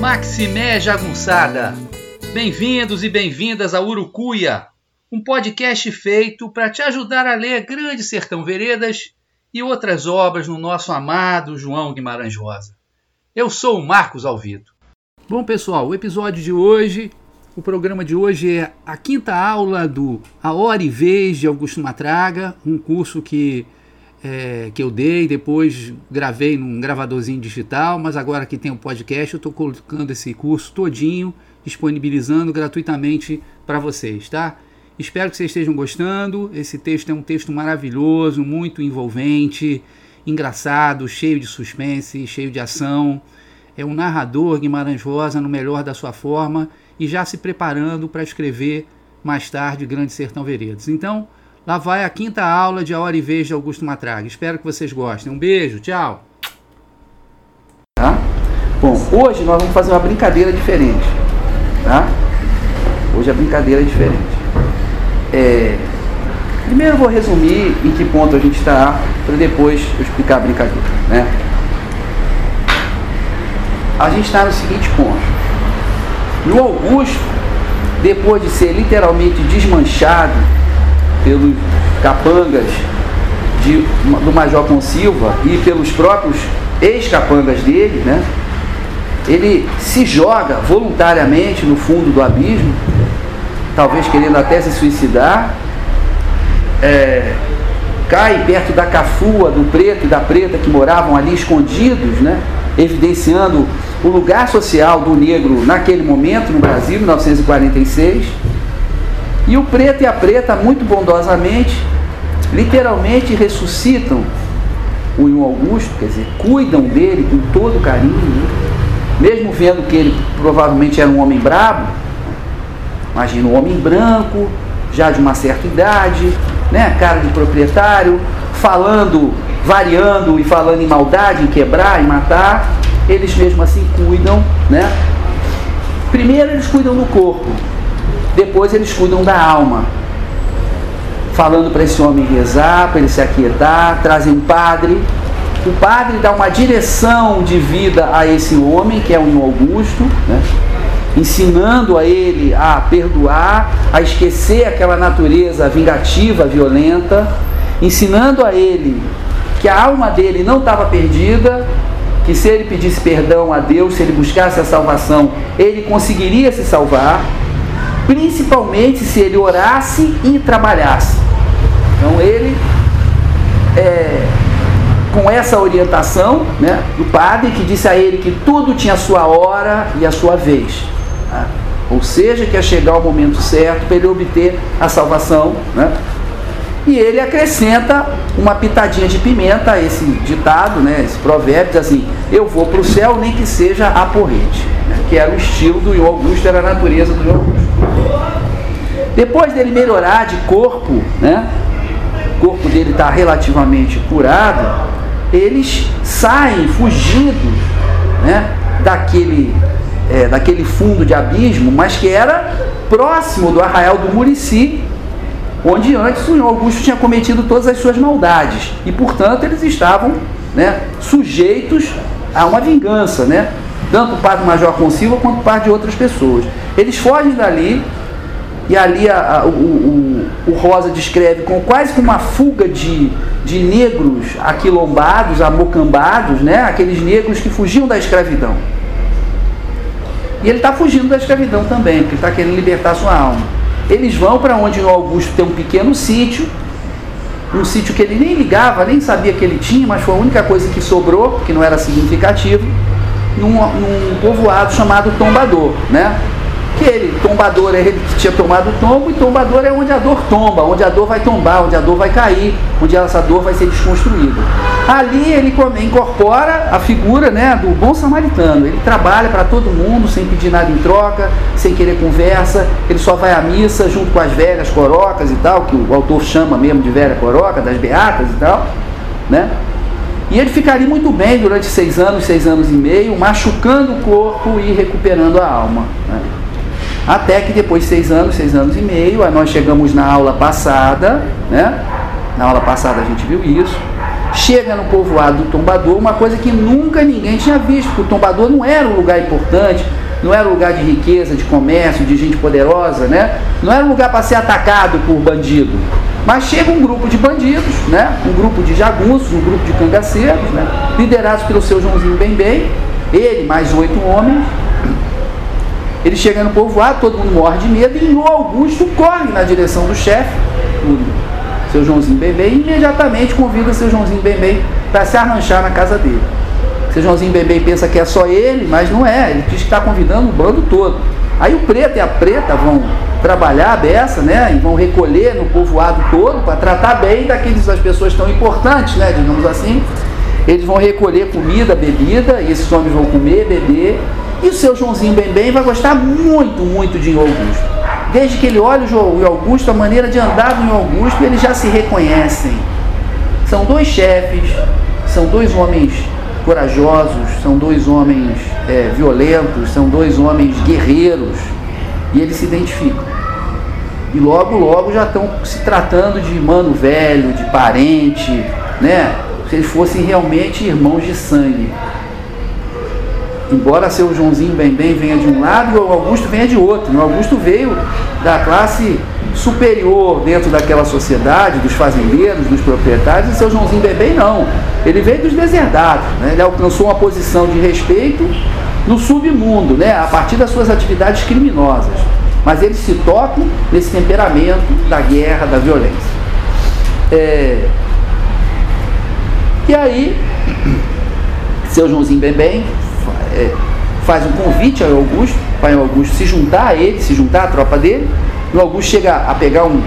Maximé Jagunçada. Bem-vindos e bem-vindas a Urucuia, um podcast feito para te ajudar a ler Grande Sertão Veredas e outras obras no nosso amado João Guimarães Rosa. Eu sou o Marcos Alvito. Bom, pessoal, o episódio de hoje, o programa de hoje é a quinta aula do A Hora e Vez de Augusto Matraga, um curso que é, que eu dei, depois gravei num gravadorzinho digital, mas agora que tem o um podcast, eu estou colocando esse curso todinho, disponibilizando gratuitamente para vocês, tá? Espero que vocês estejam gostando. Esse texto é um texto maravilhoso, muito envolvente, engraçado, cheio de suspense, cheio de ação. É um narrador Guimarães Rosa no melhor da sua forma e já se preparando para escrever mais tarde Grande Sertão Veredas. Então, Lá vai a quinta aula de A Hora e Vez de Augusto Matraga. Espero que vocês gostem. Um beijo, tchau. Tá? Bom, hoje nós vamos fazer uma brincadeira diferente. Tá? Hoje a brincadeira é diferente. É... Primeiro eu vou resumir em que ponto a gente está, para depois eu explicar a brincadeira. Né? A gente está no seguinte ponto. No Augusto, depois de ser literalmente desmanchado pelos capangas de, do Major Consilva e pelos próprios ex-capangas dele, né? Ele se joga voluntariamente no fundo do abismo, talvez querendo até se suicidar, é, cai perto da cafua do preto e da preta que moravam ali escondidos, né? evidenciando o lugar social do negro naquele momento no Brasil, 1946 e o preto e a preta, muito bondosamente, literalmente ressuscitam o Ion Augusto, quer dizer, cuidam dele com todo carinho, né? Mesmo vendo que ele provavelmente era um homem brabo, imagina um homem branco, já de uma certa idade, né, cara de proprietário, falando, variando e falando em maldade, em quebrar, em matar, eles mesmo assim cuidam, né? Primeiro eles cuidam do corpo, depois eles cuidam da alma, falando para esse homem rezar, para ele se aquietar, trazem um padre. O padre dá uma direção de vida a esse homem, que é o Augusto, né? ensinando a ele a perdoar, a esquecer aquela natureza vingativa, violenta, ensinando a ele que a alma dele não estava perdida, que se ele pedisse perdão a Deus, se ele buscasse a salvação, ele conseguiria se salvar principalmente se ele orasse e trabalhasse. Então ele, é, com essa orientação né, do padre que disse a ele que tudo tinha a sua hora e a sua vez. Tá? Ou seja, que ia chegar o momento certo para ele obter a salvação. Né? E ele acrescenta uma pitadinha de pimenta a esse ditado, né, esse provérbio, assim, eu vou para o céu nem que seja a porrete, né, que era o estilo do Ion Augusto, era a natureza do Ion Augusto. Depois dele melhorar de corpo, né, o corpo dele está relativamente curado, eles saem fugindo né, daquele, é, daquele fundo de abismo, mas que era próximo do arraial do Murici, onde antes o Augusto tinha cometido todas as suas maldades e, portanto, eles estavam né, sujeitos a uma vingança, né? tanto o padre Major Consilva quanto parte de outras pessoas. Eles fogem dali e ali a, a, o, o, o, Rosa descreve com quase que uma fuga de, de negros aquilombados, amocambados, né? aqueles negros que fugiam da escravidão. E ele está fugindo da escravidão também, porque está querendo libertar sua alma. Eles vão para onde o Augusto tem um pequeno sítio, um sítio que ele nem ligava, nem sabia que ele tinha, mas foi a única coisa que sobrou, que não era significativo, num, num povoado chamado Tombador, né? Porque ele, tombador é ele que tinha tomado o tombo, e tombador é onde a dor tomba, onde a dor vai tombar, onde a dor vai cair, onde essa dor vai ser desconstruída. Ali ele incorpora a figura né, do bom samaritano. Ele trabalha para todo mundo, sem pedir nada em troca, sem querer conversa, ele só vai à missa junto com as velhas corocas e tal, que o autor chama mesmo de velha coroca, das beatas e tal, né? E ele ficaria muito bem durante seis anos, seis anos e meio, machucando o corpo e recuperando a alma. Né? Até que depois de seis anos, seis anos e meio, nós chegamos na aula passada, né? Na aula passada a gente viu isso. Chega no povoado do Tombador, uma coisa que nunca ninguém tinha visto, porque o Tombador não era um lugar importante, não era um lugar de riqueza, de comércio, de gente poderosa, né? Não era um lugar para ser atacado por bandido. Mas chega um grupo de bandidos, né? um grupo de jagunços, um grupo de cangaceiros, né? liderados pelo seu Joãozinho Bem ele mais oito homens. Ele chega no povoado, todo mundo morre de medo, e o Augusto corre na direção do chefe, o seu Joãozinho Bem e imediatamente convida seu Joãozinho Bem para se arranchar na casa dele. Seu Joãozinho Bem pensa que é só ele, mas não é, ele diz que está convidando o bando todo. Aí o preto e a preta vão trabalhar a beça, né? E vão recolher no povoado todo para tratar bem daqueles das pessoas tão importantes, né? Digamos assim. Eles vão recolher comida, bebida, e esses homens vão comer, beber. E o seu Joãozinho Bem Bem vai gostar muito, muito de Augusto. Desde que ele olha o Augusto, a maneira de andar do Augusto, eles já se reconhecem. São dois chefes, são dois homens corajosos, são dois homens é, violentos, são dois homens guerreiros, e eles se identificam. E logo, logo já estão se tratando de mano velho, de parente, né? Se eles fossem realmente irmãos de sangue. Embora seu Joãozinho bem bem venha de um lado e o Augusto venha de outro. O Augusto veio da classe superior dentro daquela sociedade, dos fazendeiros, dos proprietários, e seu Joãozinho bem bem não. Ele veio dos deserdados, né? ele alcançou uma posição de respeito no submundo, né? a partir das suas atividades criminosas mas eles se tocam nesse temperamento da guerra, da violência. É... E aí, seu Joãozinho Bem é, faz um convite ao Augusto, para o Augusto se juntar a ele, se juntar à tropa dele. O Augusto chega a pegar um,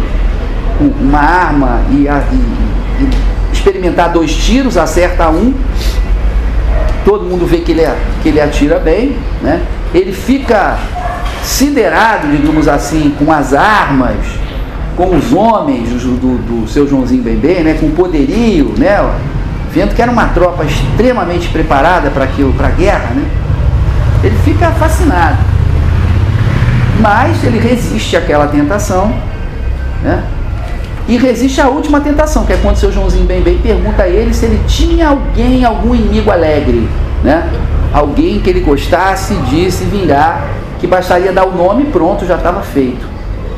um, uma arma e, a, e, e, experimentar dois tiros, acerta um. Todo mundo vê que ele, que ele atira bem, né? Ele fica siderado, digamos assim, com as armas, com os homens do, do, do seu Joãozinho Bembê, né, com poderio, né, vendo que era uma tropa extremamente preparada para a guerra, né, ele fica fascinado. Mas ele resiste àquela tentação, né, e resiste à última tentação, que é quando seu Joãozinho Bembê pergunta a ele se ele tinha alguém, algum inimigo alegre, né, alguém que ele gostasse de se vingar que bastaria dar o nome pronto, já estava feito.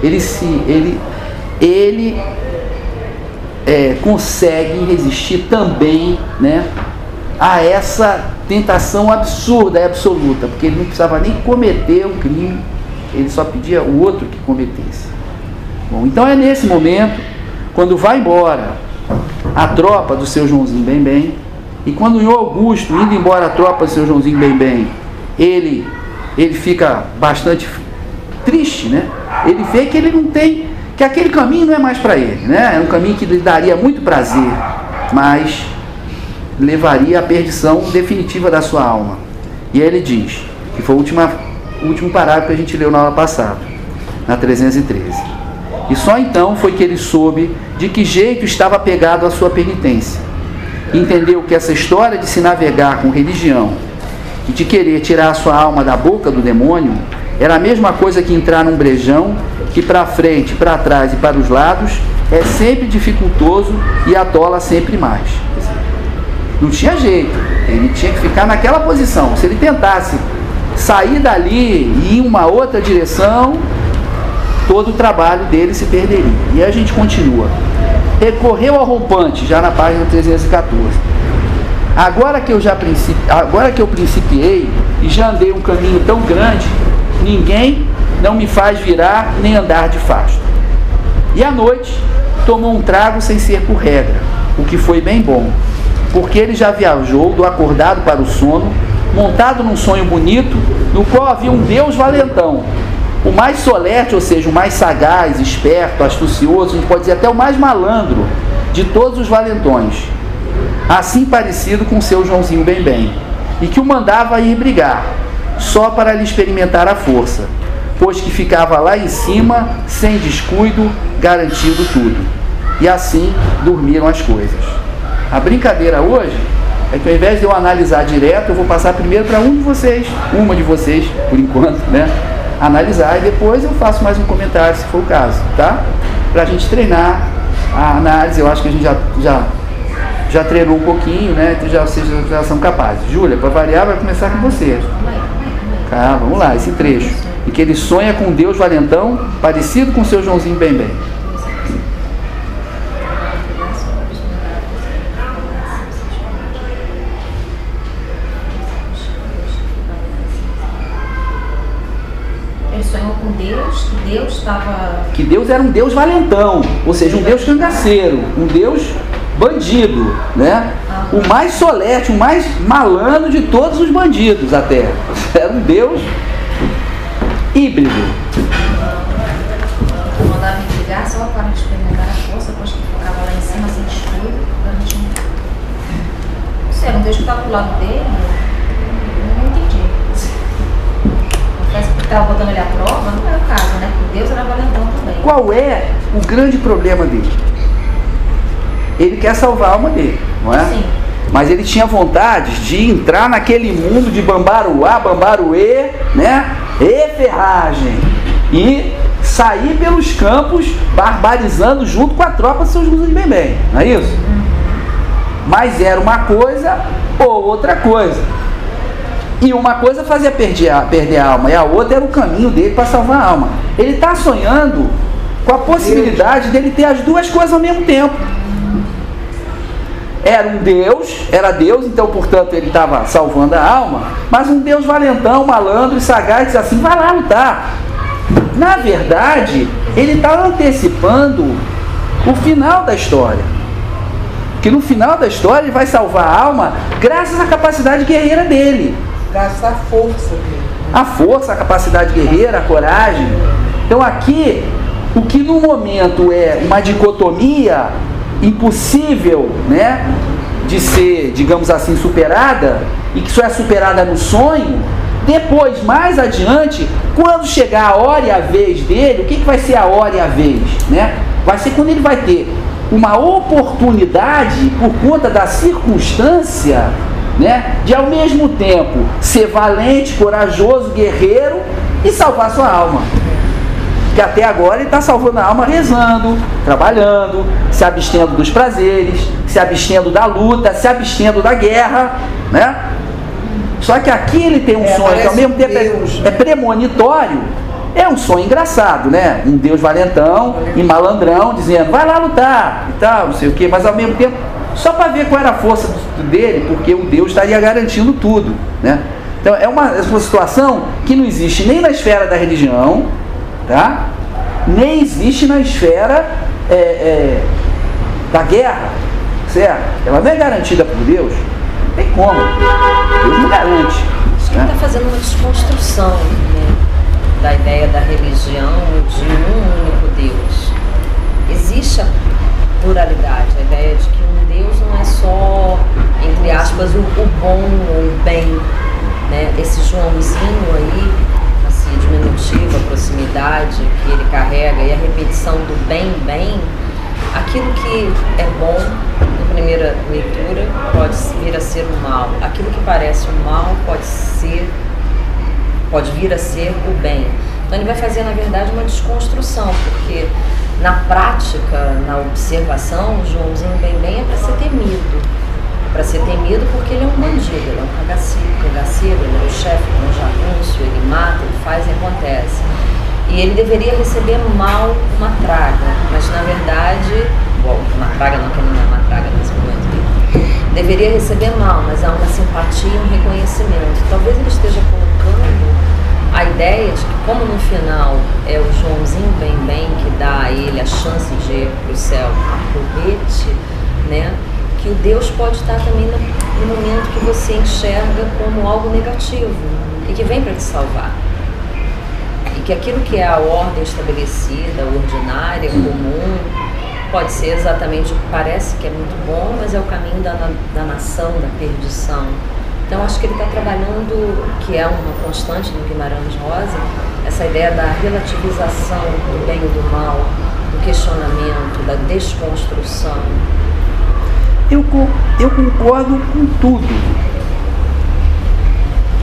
Ele se ele ele é, consegue resistir também, né, a essa tentação absurda e absoluta, porque ele não precisava nem cometer o crime, ele só pedia o outro que cometesse. Bom, então é nesse momento, quando vai embora a tropa do seu Joãozinho Bem Bem, e quando o Augusto, indo embora a tropa do seu Joãozinho Bem Bem, ele ele fica bastante triste, né? Ele vê que ele não tem, que aquele caminho não é mais para ele, né? É um caminho que lhe daria muito prazer, mas levaria à perdição definitiva da sua alma. E aí ele diz, que foi o último, parágrafo que a gente leu na aula passada, na 313. E só então foi que ele soube de que jeito estava apegado à sua penitência. Entendeu que essa história de se navegar com religião e de querer tirar a sua alma da boca do demônio era a mesma coisa que entrar num brejão que para frente, para trás e para os lados é sempre dificultoso e atola sempre mais. Não tinha jeito, ele tinha que ficar naquela posição. Se ele tentasse sair dali e ir em uma outra direção, todo o trabalho dele se perderia. E a gente continua. Recorreu ao rompante, já na página 314 Agora que eu já principi... agora que eu principiei e já andei um caminho tão grande, ninguém não me faz virar nem andar de fasto. E à noite tomou um trago sem ser por regra, o que foi bem bom, porque ele já viajou do acordado para o sono, montado num sonho bonito, no qual havia um Deus valentão, o mais solerte, ou seja, o mais sagaz, esperto, astucioso, a gente pode dizer até o mais malandro de todos os valentões, assim parecido com seu Joãozinho Bem Bem, e que o mandava ir brigar, só para lhe experimentar a força, pois que ficava lá em cima, sem descuido, garantindo tudo. E assim dormiram as coisas. A brincadeira hoje é que ao invés de eu analisar direto, eu vou passar primeiro para um de vocês, uma de vocês, por enquanto, né? Analisar e depois eu faço mais um comentário, se for o caso, tá? Para a gente treinar a análise, eu acho que a gente já, já, já treinou um pouquinho, né? Então já, vocês já são capazes. Júlia, para variar, vai começar com você. Tá, vamos lá, esse trecho. Em que ele sonha com Deus valentão, parecido com seu Joãozinho Bem Bem. Deus estava. Que Deus era um Deus valentão, ou seja, um Deus cangaceiro, um Deus bandido, né? O mais solete, o mais malandro de todos os bandidos até. Era um Deus híbrido. Mandava brigar só para experimentar a força, depois que ficava lá em cima sem escuro, Não sei, era um Deus que estava do lado dele. Não entendi. Parece que estava botando ele à prova, não era o caso, né? Porque Deus era valentão também. Qual é o grande problema dele? Ele quer salvar a alma dele, não é? Sim. Mas ele tinha vontade de entrar naquele mundo de Bambaruá, Bambaruê, né? E ferragem. E sair pelos campos barbarizando junto com a tropa de seus de bem bem, não é isso? Uhum. Mas era uma coisa ou outra coisa. E uma coisa fazia perder a, perder a alma, e a outra era o caminho dele para salvar a alma. Ele está sonhando com a possibilidade dele ter as duas coisas ao mesmo tempo. Era um Deus, era Deus, então portanto ele estava salvando a alma, mas um Deus valentão, malandro e sagaz, diz assim: vai lá lutar. Na verdade, ele está antecipando o final da história. Que no final da história ele vai salvar a alma graças à capacidade guerreira dele gasta a força dele. A força, a capacidade guerreira, a coragem. Então aqui, o que no momento é uma dicotomia impossível, né, de ser, digamos assim, superada, e que só é superada no sonho, depois, mais adiante, quando chegar a hora e a vez dele, o que, que vai ser a hora e a vez? Né? Vai ser quando ele vai ter uma oportunidade, por conta da circunstância, né? De ao mesmo tempo ser valente, corajoso, guerreiro e salvar sua alma. Que até agora ele está salvando a alma rezando, trabalhando, se abstendo dos prazeres, se abstendo da luta, se abstendo da guerra, né? Só que aqui ele tem um é, sonho que ao mesmo tempo é Deus, é, é premonitório. É um sonho engraçado, né? Um Deus valentão e malandrão dizendo, vai lá lutar e tal, não sei o quê, mas ao mesmo tempo só para ver qual era a força dele, porque o Deus estaria garantindo tudo. Né? Então é uma, é uma situação que não existe nem na esfera da religião, tá? nem existe na esfera é, é, da guerra, certo? Ela não é garantida por Deus, não tem como. Deus não garante. Acho que né? está fazendo uma desconstrução né, da ideia da religião de um único Deus. Existe a pluralidade, a ideia de que Deus não é só, entre aspas, o, o bom ou o bem. Né? Esse Joãozinho aí, assim, diminutivo, a proximidade que ele carrega e a repetição do bem, bem, aquilo que é bom na primeira leitura pode vir a ser o mal. Aquilo que parece o mal pode ser, pode vir a ser o bem. Então ele vai fazer, na verdade, uma desconstrução, porque na prática, na observação, o Joãozinho Bem Bem é para ser temido. Para ser temido porque ele é um bandido, ele é um cagaceiro, cagaceiro ele é o chefe, ele é um jagunço, ele mata, ele faz e acontece. E ele deveria receber mal uma traga, mas na verdade, bom, uma traga não, que ele não é uma traga nesse momento, deveria receber mal, mas há uma simpatia e um reconhecimento. Talvez ele esteja colocando a ideia de que, como no final é o Joãozinho Bem Bem que dá a ele a chance de ir para o céu, aproveite, né? Que o Deus pode estar também no, no momento que você enxerga como algo negativo e que vem para te salvar. E que aquilo que é a ordem estabelecida, ordinária, comum, pode ser exatamente o que parece que é muito bom, mas é o caminho da, da nação, da perdição. Então acho que ele está trabalhando, que é uma constante no Guimarães Rosa, essa ideia da relativização do bem e do mal, do questionamento, da desconstrução. Eu, eu concordo com tudo.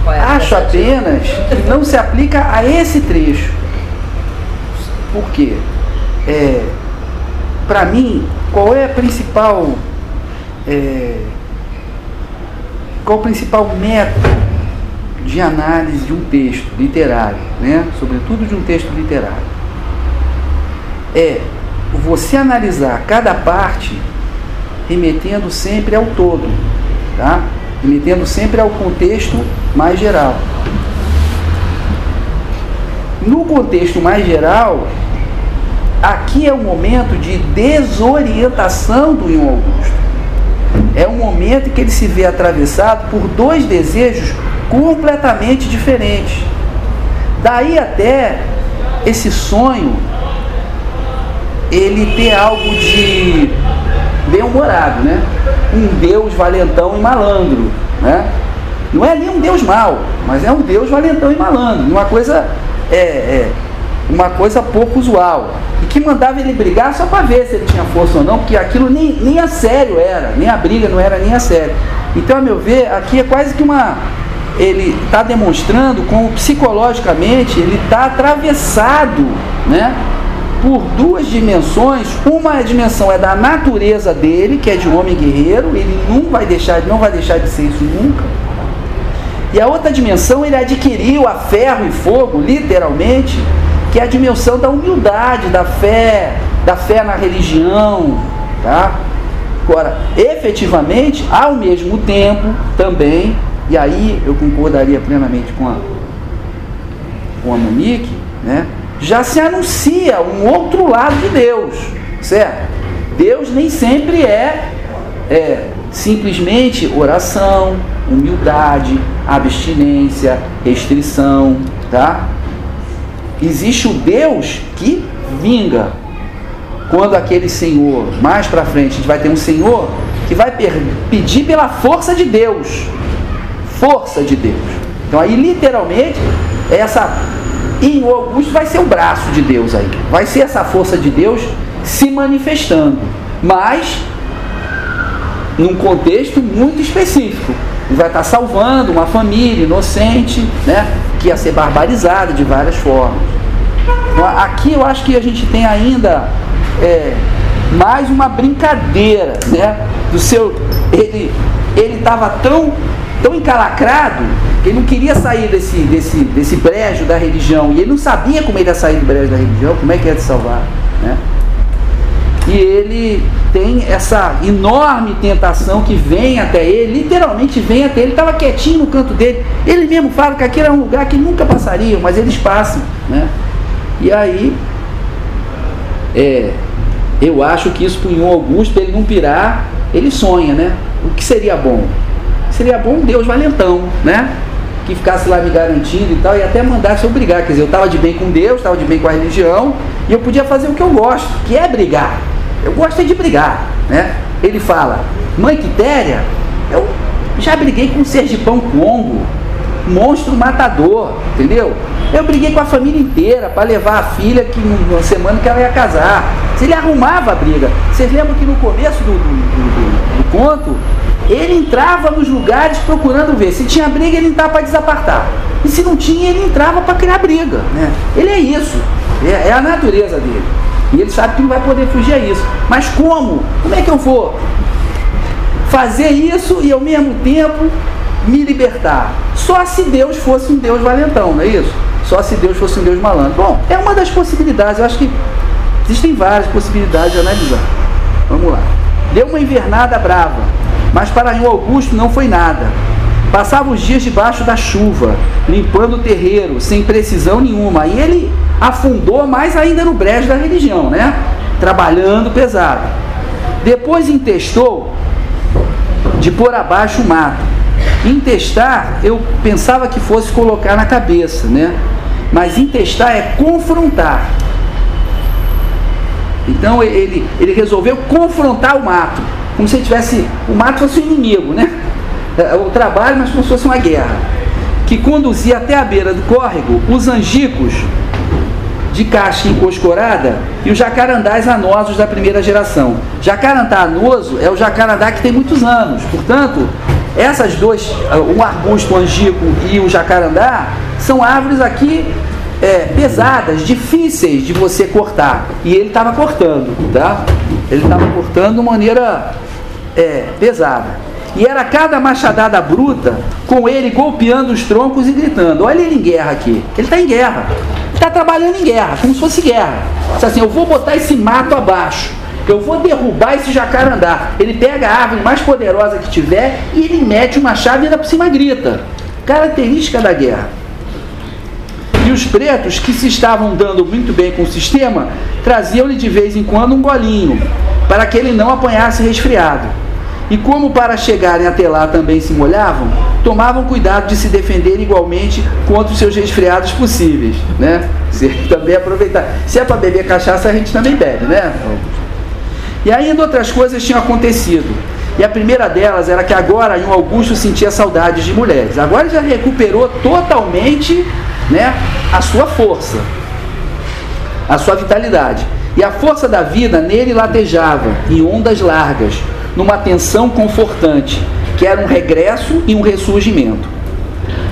É Acho apenas que não se aplica a esse trecho. Por quê? É, Para mim, qual é a principal. É, qual o principal método de análise de um texto literário, né? sobretudo de um texto literário? É você analisar cada parte remetendo sempre ao todo, tá? remetendo sempre ao contexto mais geral. No contexto mais geral, aqui é o momento de desorientação do Ion Augusto. É um momento que ele se vê atravessado por dois desejos completamente diferentes. Daí até esse sonho ele ter algo de bem-humorado, né? Um Deus valentão e malandro, né? Não é nem um Deus mau, mas é um Deus valentão e malandro. Uma coisa é, é uma coisa pouco usual. E que mandava ele brigar só para ver se ele tinha força ou não, porque aquilo nem, nem a sério era, nem a briga não era nem a sério. Então, a meu ver, aqui é quase que uma. Ele está demonstrando como psicologicamente ele está atravessado né, por duas dimensões. Uma dimensão é da natureza dele, que é de homem guerreiro, ele não vai deixar, não vai deixar de ser isso nunca. E a outra dimensão ele adquiriu a ferro e fogo, literalmente, que é a dimensão da humildade, da fé, da fé na religião, tá? Agora, efetivamente, ao mesmo tempo, também, e aí eu concordaria plenamente com a, com a Monique, né? Já se anuncia um outro lado de Deus, certo? Deus nem sempre é, é simplesmente oração, humildade, abstinência, restrição, tá? Existe o Deus que vinga. Quando aquele Senhor, mais para frente, a gente vai ter um Senhor que vai pedir pela força de Deus. Força de Deus. Então aí literalmente essa e o Augusto vai ser o braço de Deus aí. Vai ser essa força de Deus se manifestando. Mas num contexto muito específico. Ele vai estar salvando uma família inocente, né, que ia ser barbarizada de várias formas. Então, aqui eu acho que a gente tem ainda é, mais uma brincadeira, né, do seu ele ele estava tão tão encalacrado que ele não queria sair desse, desse, desse brejo da religião e ele não sabia como ele ia sair do brejo da religião, como é que ia se salvar, né? E ele tem essa enorme tentação que vem até ele, literalmente vem até ele, estava quietinho no canto dele. Ele mesmo fala que aquele era um lugar que nunca passariam, mas eles passam. Né? E aí, é, eu acho que isso punhou Augusto, para ele não pirar, ele sonha, né? O que seria bom? Seria bom Deus valentão, né? Que ficasse lá me garantindo e tal, e até mandasse eu brigar. Quer dizer, eu estava de bem com Deus, estava de bem com a religião, e eu podia fazer o que eu gosto, que é brigar. Eu gosto é de brigar, né? Ele fala, mãe Quitéria, eu já briguei com o Sergipão Congo, monstro matador, entendeu? Eu briguei com a família inteira para levar a filha que numa semana que ela ia casar. Se ele arrumava a briga. Vocês lembram que no começo do, do, do, do conto, ele entrava nos lugares procurando ver. Se tinha briga, ele entrava para desapartar. E se não tinha, ele entrava para criar briga. Né? Ele é isso. É, é a natureza dele. E ele sabe que não vai poder fugir a isso. Mas como? Como é que eu vou fazer isso e ao mesmo tempo me libertar? Só se Deus fosse um Deus valentão, não é isso? Só se Deus fosse um Deus malandro. Bom, é uma das possibilidades. Eu acho que existem várias possibilidades de analisar. Vamos lá. Deu uma invernada brava, mas para o Augusto não foi nada. Passava os dias debaixo da chuva, limpando o terreiro, sem precisão nenhuma. E ele afundou mais ainda no brejo da religião, né? Trabalhando pesado. Depois intestou de pôr abaixo o mato. Intestar, eu pensava que fosse colocar na cabeça, né? Mas intestar é confrontar. Então ele, ele resolveu confrontar o mato, como se tivesse. O mato fosse o inimigo, né? É, o trabalho, mas como se fosse uma guerra. Que conduzia até a beira do córrego os angicos de casca encoscorada e os jacarandás anosos da primeira geração. Jacarandá anoso é o jacarandá que tem muitos anos, portanto, essas duas, o arbusto angico e o jacarandá, são árvores aqui é, pesadas, difíceis de você cortar. E ele estava cortando, tá? Ele estava cortando de maneira é, pesada. E era cada machadada bruta com ele golpeando os troncos e gritando: Olha ele em guerra aqui. Ele está em guerra. Está trabalhando em guerra, como se fosse guerra. Diz assim: Eu vou botar esse mato abaixo. Eu vou derrubar esse jacarandá. Ele pega a árvore mais poderosa que tiver e ele mete uma chave e ainda por cima grita. Característica da guerra. Os pretos, que se estavam dando muito bem com o sistema, traziam-lhe de vez em quando um golinho, para que ele não apanhasse resfriado. E como para chegarem até lá também se molhavam, tomavam cuidado de se defender igualmente contra os seus resfriados possíveis, né? Se também aproveitar. Se é para beber cachaça, a gente também bebe, né? E ainda outras coisas tinham acontecido. E a primeira delas era que agora o Augusto sentia saudades de mulheres. Agora já recuperou totalmente né, a sua força, a sua vitalidade. E a força da vida nele latejava em ondas largas, numa tensão confortante, que era um regresso e um ressurgimento.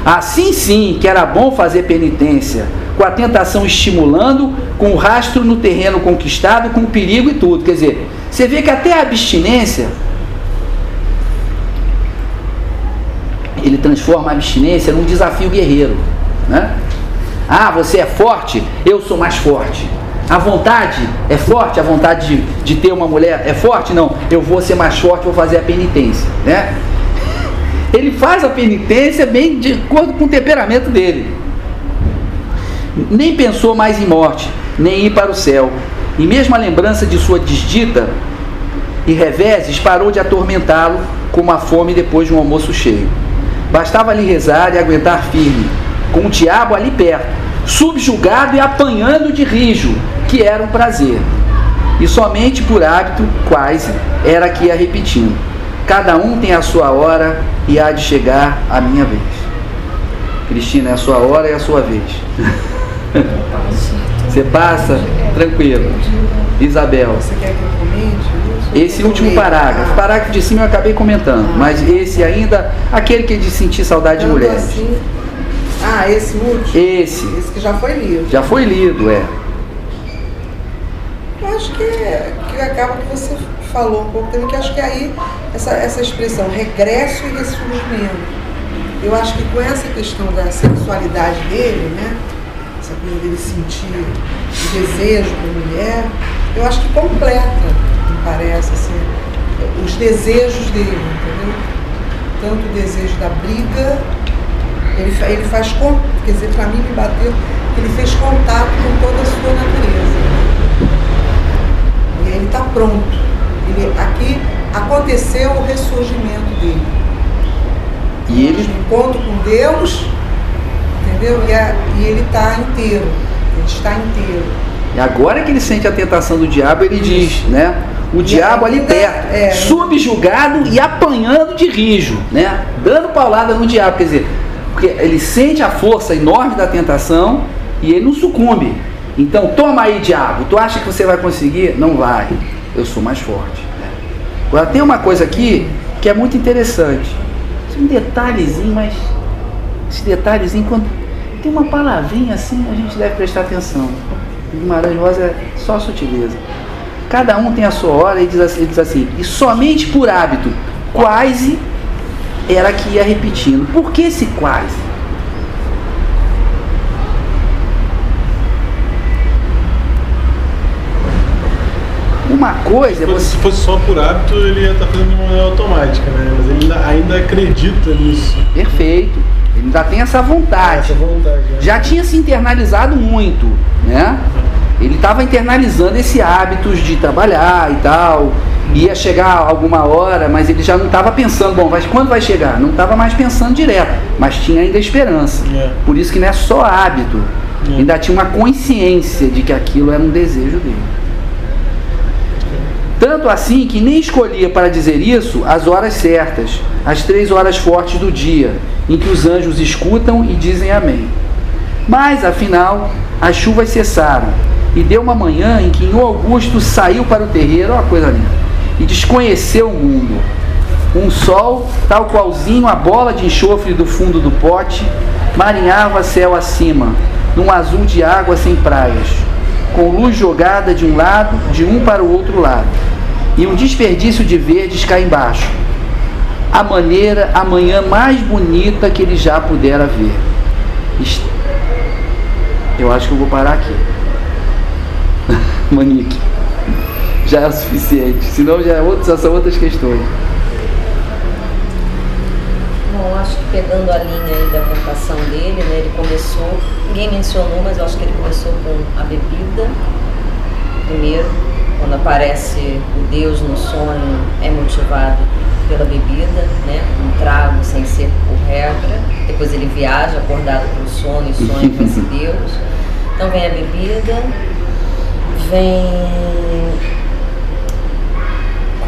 Assim sim que era bom fazer penitência, com a tentação estimulando, com o rastro no terreno conquistado, com o perigo e tudo. Quer dizer, você vê que até a abstinência, ele transforma a abstinência num desafio guerreiro. Né? Ah, você é forte, eu sou mais forte. A vontade é forte, a vontade de, de ter uma mulher é forte? Não, eu vou ser mais forte, vou fazer a penitência. Né? Ele faz a penitência bem de acordo com o temperamento dele. Nem pensou mais em morte, nem ir para o céu. E mesmo a lembrança de sua desdita e reveses parou de atormentá-lo como a fome depois de um almoço cheio. Bastava lhe rezar e aguentar firme, com o diabo ali perto, subjugado e apanhando de rijo, que era um prazer. E somente por hábito, quase, era que ia repetindo. Cada um tem a sua hora e há de chegar a minha vez. Cristina, é a sua hora e a sua vez. Você passa? Tranquilo. Isabel. Você quer que eu comente? Esse último parágrafo, parágrafo de cima eu acabei comentando, mas esse ainda, aquele que é de sentir saudade de mulheres. Ah, esse último? Esse. Esse que já foi lido. Já foi lido, é. Eu acho que, que acaba que você falou um pouco também, que acho que aí essa, essa expressão regresso e ressurgimento. Eu acho que com essa questão da sexualidade dele, né? Essa coisa dele sentir o desejo por mulher, eu acho que completa, me parece, assim, os desejos dele, entendeu? Tanto o desejo da briga, ele, ele faz, quer dizer, para mim me bateu, que ele fez contato com toda a sua natureza. E ele está pronto. Ele, aqui aconteceu o ressurgimento dele. E ele... O encontro com Deus, entendeu? E, a, e ele está inteiro. Ele está inteiro. E agora que ele sente a tentação do diabo, ele Isso. diz, né? O e diabo ali perto, é, subjugado e apanhando de rijo, né? Dando paulada no diabo, quer dizer, porque ele sente a força enorme da tentação e ele não sucumbe. Então, toma aí, diabo. Tu acha que você vai conseguir? Não vai. Eu sou mais forte. Agora, tem uma coisa aqui que é muito interessante. Um detalhezinho, mas esse detalhezinho, quando tem uma palavrinha assim, a gente deve prestar atenção. Guimarães Rosa é só sutileza. Cada um tem a sua hora e diz assim, diz assim e somente por hábito, quase era que ia repetindo. Por que esse quase? Uma coisa. Se fosse, se fosse só por hábito, ele ia estar fazendo de maneira automática, né? Mas ele ainda, ainda acredita nisso. Perfeito. Ele ainda tem essa vontade. Essa vontade é. Já tinha se internalizado muito, né? Ele estava internalizando esse hábitos de trabalhar e tal. Ia chegar alguma hora, mas ele já não estava pensando, bom, mas quando vai chegar? Não estava mais pensando direto, mas tinha ainda esperança. É. Por isso que não é só hábito. Hum. Ainda tinha uma consciência de que aquilo era um desejo dele. Tanto assim que nem escolhia para dizer isso as horas certas, as três horas fortes do dia, em que os anjos escutam e dizem amém. Mas, afinal, as chuvas cessaram, e deu uma manhã em que o Augusto saiu para o terreiro, uma coisa linda, desconheceu o mundo. Um sol, tal qualzinho a bola de enxofre do fundo do pote, marinhava céu acima, num azul de água sem praias, com luz jogada de um lado, de um para o outro lado, e um desperdício de verdes cá embaixo. A maneira, a manhã mais bonita que ele já pudera ver. Eu acho que eu vou parar aqui. Monique. Já é o suficiente. Senão já, é outro, já são outras questões. Bom, acho que pegando a linha aí da cantação dele, né, ele começou, ninguém mencionou, mas eu acho que ele começou com a bebida primeiro, quando aparece o Deus no sonho, é motivado pela bebida, né? Um trago sem ser por regra. Depois ele viaja acordado pelo sono e sonha com esse Deus. Então vem a bebida, vem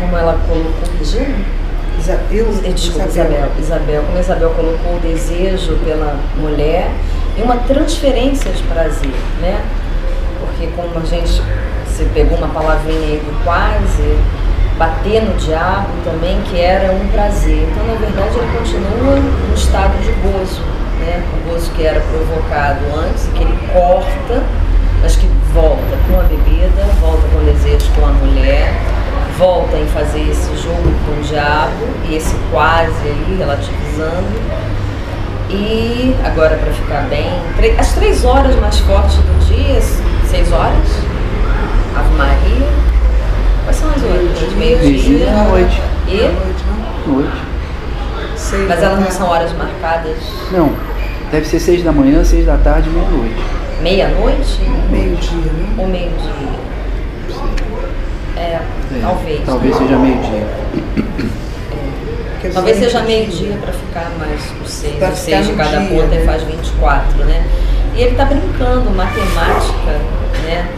como ela colocou, Regina? Isabel, Desculpa, Isabel. Isabel. Como Isabel colocou o desejo pela mulher e uma transferência de prazer, né? Porque como a gente você pegou uma palavrinha aí do quase, bater no diabo também, que era um prazer. Então, na verdade, ele continua no estado de gozo, né? O gozo que era provocado antes, que ele corta, mas que volta com a bebida, volta com o desejo com a mulher, volta em fazer esse jogo com o diabo e esse quase aí, relativizando. E agora para ficar bem, as três horas mais fortes do dia, seis horas, Ave Maria. Quais são as outras? Meio-dia. à noite. E? Noite. Seis Mas elas não são horas marcadas? Não. Deve ser seis da manhã, seis da tarde, meia-noite. Meia-noite? Meio-dia, né? Ou meio-dia? É, é, talvez. Talvez seja meio-dia. É. Talvez seja meio-dia para ficar mais os seis. Os seis de cada dia, ponta né? e faz 24, né? E ele está brincando, matemática, né?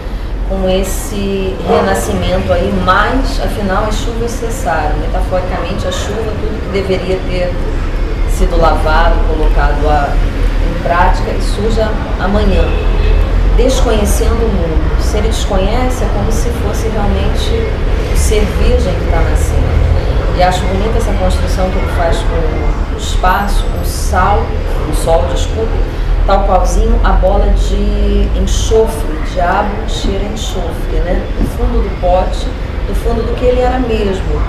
com esse renascimento aí, mas afinal as chuvas cessaram. Metaforicamente, a chuva, tudo que deveria ter sido lavado, colocado a, em prática, e surge amanhã, desconhecendo o mundo. Se ele desconhece, é como se fosse realmente o ser virgem que está nascendo. E acho bonita essa construção que ele faz com o espaço, com o sal, o sol, desculpe, tal qualzinho a bola de enxofre, diabo cheira enxofre, né? Do fundo do pote, do fundo do que ele era mesmo,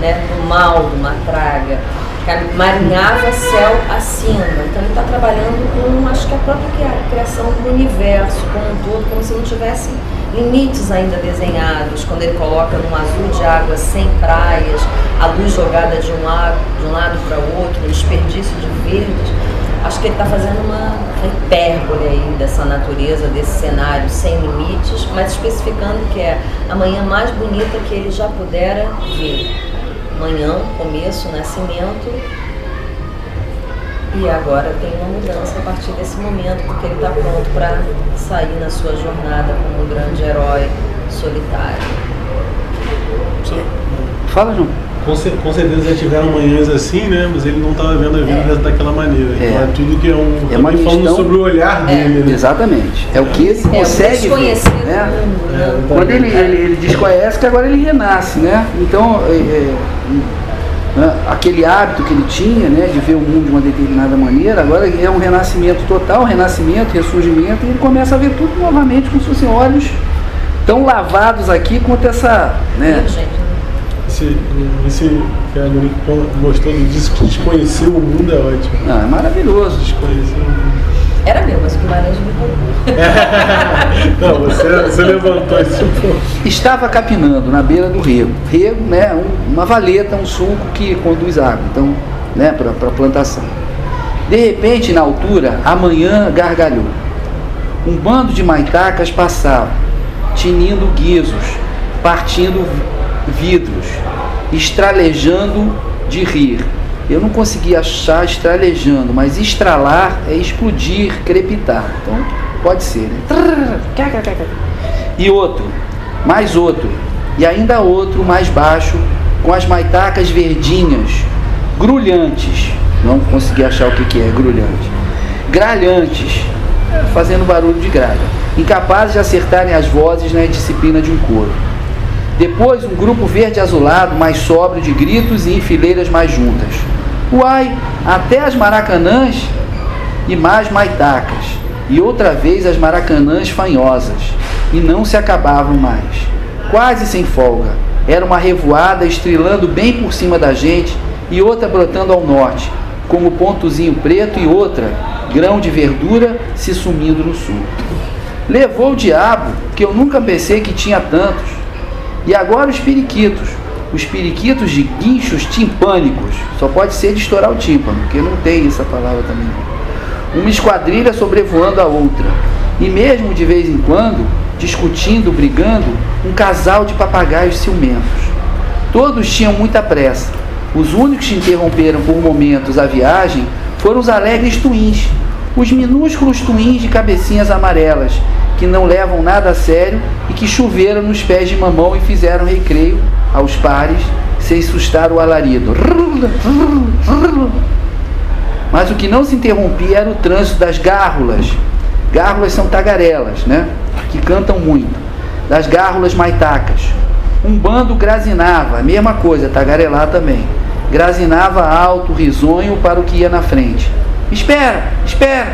né? Do mal, de uma praga. Marinhava céu acima. Então ele está trabalhando com, acho que a própria criação do universo como um todo, como se não tivesse limites ainda desenhados, quando ele coloca num azul de água sem praias, a luz jogada de um lado, de um lado para o outro, um desperdício de verdes acho que ele está fazendo uma hipérbole aí dessa natureza, desse cenário sem limites, mas especificando que é a manhã mais bonita que ele já pudera ver. Manhã, começo, nascimento, e agora tem uma mudança a partir desse momento, porque ele está pronto para sair na sua jornada como um grande herói solitário. Fala, João com, com certeza já tiveram manhãs assim, né? Mas ele não estava vendo a vida é. daquela maneira. Então é. é tudo que é um. É uma questão... falando sobre o olhar é. dele, né? Exatamente. É o que ele é, consegue ver. Né? É, Quando ele, ele, ele, desconhece que agora ele renasce, né? Então, né? aquele hábito que ele tinha, né? De ver o mundo de uma determinada maneira, agora é um renascimento total, renascimento, ressurgimento, e ele começa a ver tudo novamente com seus olhos tão lavados aqui quanto essa. Né? Gente esse, esse que a Monique mostrou no disco que desconhecer o mundo é ótimo. Não, é maravilhoso. Desconhecer o mundo. Era meu, mas o Guimarães me roubou. Não, você, você levantou esse ponto. Estava capinando na beira do rego. Rego, né? Um, uma valeta, um sulco que conduz água. Então, né, para a plantação. De repente, na altura, a manhã gargalhou. Um bando de maitacas passava, tinindo guizos, partindo vidros, estralejando de rir. Eu não consegui achar estralejando, mas estralar é explodir, crepitar. Então, Pode ser, né? E outro, mais outro, e ainda outro mais baixo, com as maitacas verdinhas, grulhantes. Não consegui achar o que, que é grulhante. Gralhantes, fazendo barulho de gralha. Incapazes de acertarem as vozes na disciplina de um coro. Depois, um grupo verde azulado, mais sóbrio de gritos e em fileiras mais juntas. Uai, até as maracanãs e mais maitacas. E outra vez as maracanãs fanhosas. E não se acabavam mais. Quase sem folga. Era uma revoada estrelando bem por cima da gente e outra brotando ao norte, como pontozinho preto e outra, grão de verdura, se sumindo no sul. Levou o diabo, que eu nunca pensei que tinha tantos. E agora os periquitos, os periquitos de guinchos timpânicos. Só pode ser de estourar o tímpano, porque não tem essa palavra também. Uma esquadrilha sobrevoando a outra. E mesmo de vez em quando, discutindo, brigando, um casal de papagaios ciumentos. Todos tinham muita pressa. Os únicos que interromperam por momentos a viagem foram os alegres twins, os minúsculos twins de cabecinhas amarelas, que não levam nada a sério e que choveram nos pés de mamão e fizeram recreio aos pares, sem sustar o alarido. Mas o que não se interrompia era o trânsito das gárrulas. Gárrulas são tagarelas, né? Que cantam muito. Das gárrulas maitacas. Um bando grazinava, a mesma coisa, tagarelar também. Grazinava alto, risonho para o que ia na frente. Espera, espera!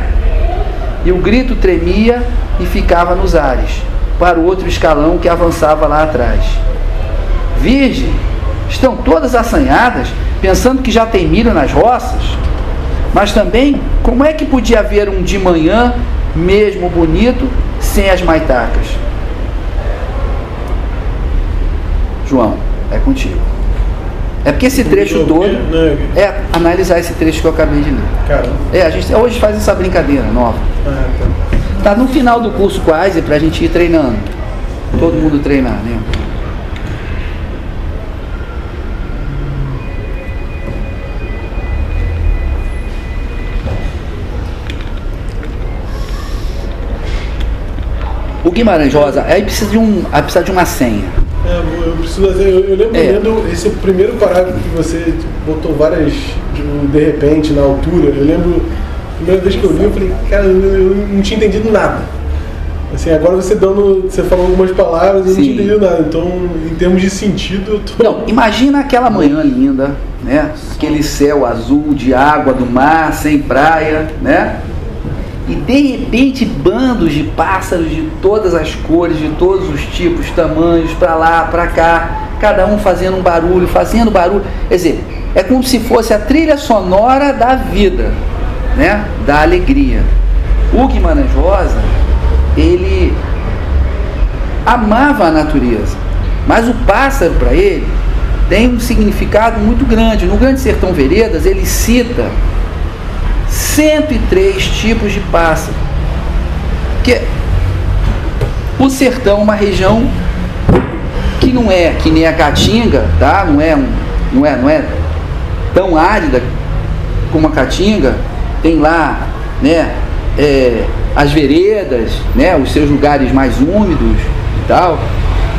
E o grito tremia e ficava nos ares, para o outro escalão que avançava lá atrás. Virgem, estão todas assanhadas, pensando que já tem milho nas roças? Mas também, como é que podia haver um de manhã, mesmo bonito, sem as maitacas? João, é contigo. É porque esse trecho todo é analisar esse trecho que eu acabei de ler. É, a gente hoje faz essa brincadeira nova. Tá no final do curso quase para a gente ir treinando. Todo mundo treinar, né? O Guimarães Rosa, aí precisa de, um, aí precisa de uma senha. É, eu preciso fazer. Eu, eu lembro é. lendo esse primeiro parágrafo que você botou várias. De, de repente, na altura. Eu lembro. A primeira vez que eu li, eu falei, cara, eu, eu não tinha entendido nada. Assim, agora você dando. Você falou algumas palavras, eu Sim. não tinha entendido nada. Então, em termos de sentido, eu tô. Não, imagina aquela manhã linda, né? Aquele céu azul de água do mar, sem praia, né? e de repente bandos de pássaros de todas as cores, de todos os tipos, tamanhos, para lá, para cá, cada um fazendo um barulho, fazendo barulho. Quer dizer, é como se fosse a trilha sonora da vida, né? da alegria. O Guimarães Rosa, ele amava a natureza, mas o pássaro para ele tem um significado muito grande. No Grande Sertão Veredas, ele cita 103 tipos de pássaro. Que o sertão é uma região que não é que nem a Caatinga, tá? Não é, não é, não é tão árida como a Caatinga. Tem lá, né, é, as veredas, né, os seus lugares mais úmidos e tal.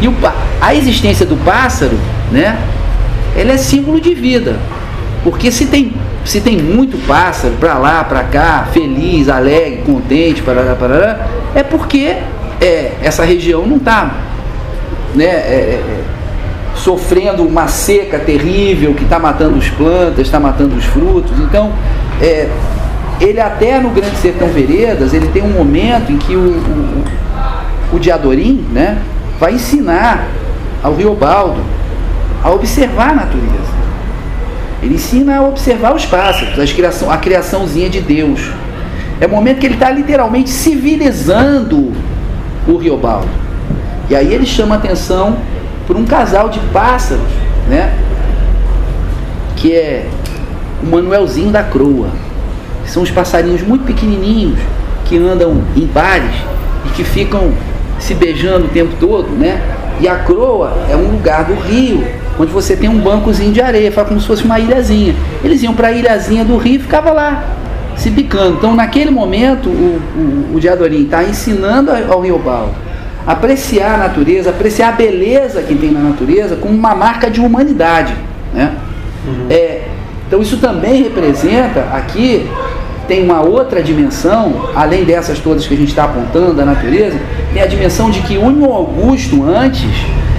E o, a existência do pássaro, né, ela é símbolo de vida. Porque se tem se tem muito pássaro para lá, para cá, feliz, alegre, contente, parará, parará, é porque é, essa região não está né, é, é, é, sofrendo uma seca terrível que está matando as plantas, está matando os frutos. Então, é, ele até no Grande Sertão Veredas, ele tem um momento em que o, o, o Diadorim né, vai ensinar ao Riobaldo a observar a natureza. Ele ensina a observar os pássaros, a criação, a criaçãozinha de Deus. É o momento que ele está literalmente civilizando o Riobaldo. E aí ele chama atenção por um casal de pássaros, né? Que é o Manuelzinho da Croa. São os passarinhos muito pequenininhos que andam em pares e que ficam se beijando o tempo todo, né? E a Croa é um lugar do rio onde você tem um bancozinho de areia, faz como se fosse uma ilhazinha. Eles iam para a ilhazinha do rio e ficavam lá, se bicando. Então, naquele momento, o, o, o Diadorim está ensinando ao Riobaldo a apreciar a natureza, apreciar a beleza que tem na natureza como uma marca de humanidade. Né? Uhum. É, então, isso também representa aqui tem uma outra dimensão, além dessas todas que a gente está apontando da natureza, tem a dimensão de que o Augusto antes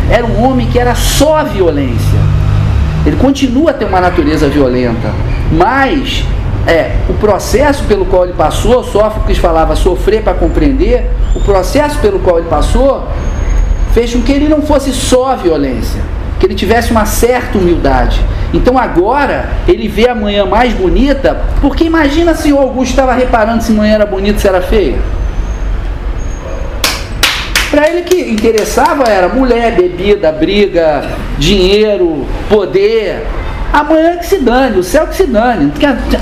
era um homem que era só violência. Ele continua a ter uma natureza violenta, mas é, o processo pelo qual ele passou, Sófocles falava sofrer para compreender, o processo pelo qual ele passou fez com que ele não fosse só violência, que ele tivesse uma certa humildade. Então agora ele vê a manhã mais bonita, porque imagina se o Augusto estava reparando se manhã era bonita, se era feia. Para ele que interessava era mulher, bebida, briga, dinheiro, poder. Amanhã que se dane, o céu que se dane.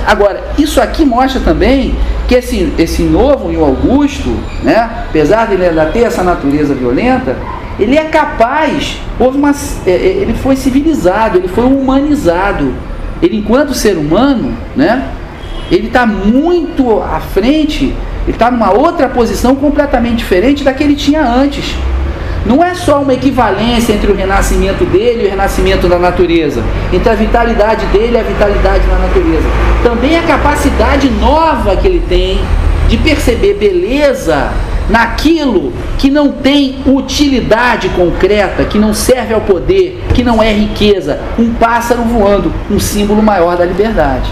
Agora, isso aqui mostra também que esse, esse novo em Augusto, né, apesar de ele ainda ter essa natureza violenta, ele é capaz, houve uma, é, é, ele foi civilizado, ele foi humanizado. Ele, enquanto ser humano, né, ele está muito à frente, ele está numa outra posição completamente diferente da que ele tinha antes. Não é só uma equivalência entre o renascimento dele e o renascimento da natureza, entre a vitalidade dele e a vitalidade da natureza. Também a capacidade nova que ele tem de perceber beleza naquilo que não tem utilidade concreta, que não serve ao poder, que não é riqueza. Um pássaro voando, um símbolo maior da liberdade.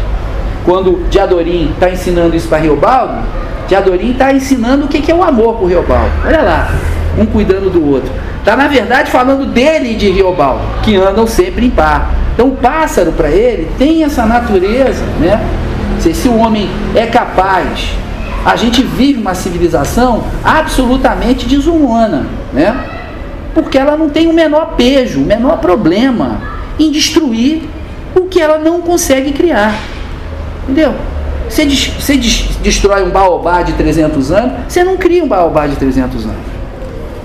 Quando Diadorim está ensinando isso para Riobaldo, Diadorim está ensinando o que é o amor para Riobaldo. Olha lá, um cuidando do outro. Está, na verdade, falando dele e de Riobaldo, que andam sempre em par. Então, o pássaro, para ele, tem essa natureza, né? Se, se o homem é capaz a gente vive uma civilização absolutamente desumana, né? Porque ela não tem o menor pejo, o menor problema em destruir o que ela não consegue criar. Entendeu? Você, des você des destrói um baobá de 300 anos, você não cria um baobá de 300 anos.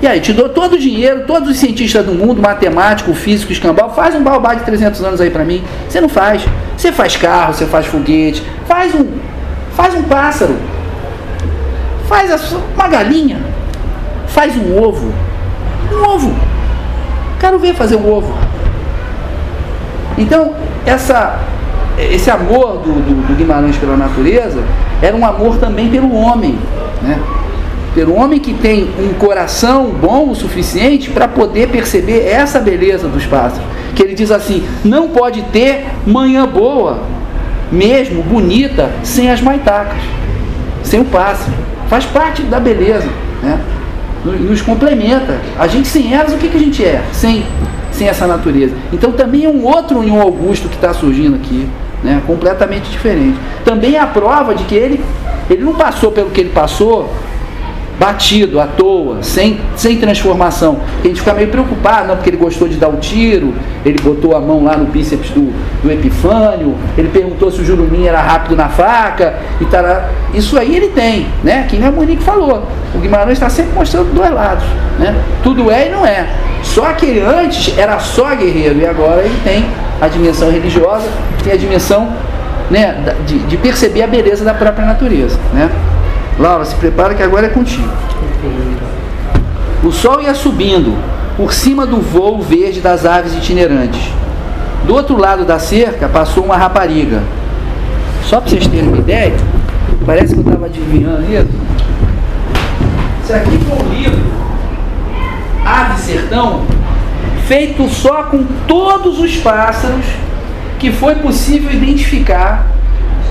E aí, te dou todo o dinheiro, todos os cientistas do mundo, matemático, físico, escambau, faz um baobá de 300 anos aí para mim. Você não faz. Você faz carro, você faz foguete, faz um, faz um pássaro, Faz uma galinha, faz um ovo. Um ovo. Quero ver fazer um ovo. Então, essa, esse amor do, do, do Guimarães pela natureza era um amor também pelo homem. Né? Pelo homem que tem um coração bom o suficiente para poder perceber essa beleza dos pássaros. Que ele diz assim: não pode ter manhã boa, mesmo bonita, sem as maitacas, sem o pássaro faz parte da beleza, né? nos complementa. A gente sem elas, o que, que a gente é? Sem, sem essa natureza. Então também é um outro um Augusto que está surgindo aqui, né? completamente diferente. Também é a prova de que ele, ele não passou pelo que ele passou batido, à toa, sem, sem transformação. A gente fica meio preocupado, não, porque ele gostou de dar o um tiro, ele botou a mão lá no bíceps do, do Epifânio, ele perguntou se o Jurumim era rápido na faca, e tal. Isso aí ele tem, né? Que nem a Monique falou. O Guimarães está sempre mostrando dois lados. Né? Tudo é e não é. Só que antes era só guerreiro, e agora ele tem a dimensão religiosa, tem a dimensão né, de, de perceber a beleza da própria natureza. Né? Laura, se prepara que agora é contigo. O sol ia subindo por cima do voo verde das aves itinerantes. Do outro lado da cerca passou uma rapariga. Só para vocês terem uma ideia, parece que eu estava adivinhando isso. Isso aqui foi um livro, Ave Sertão, feito só com todos os pássaros que foi possível identificar,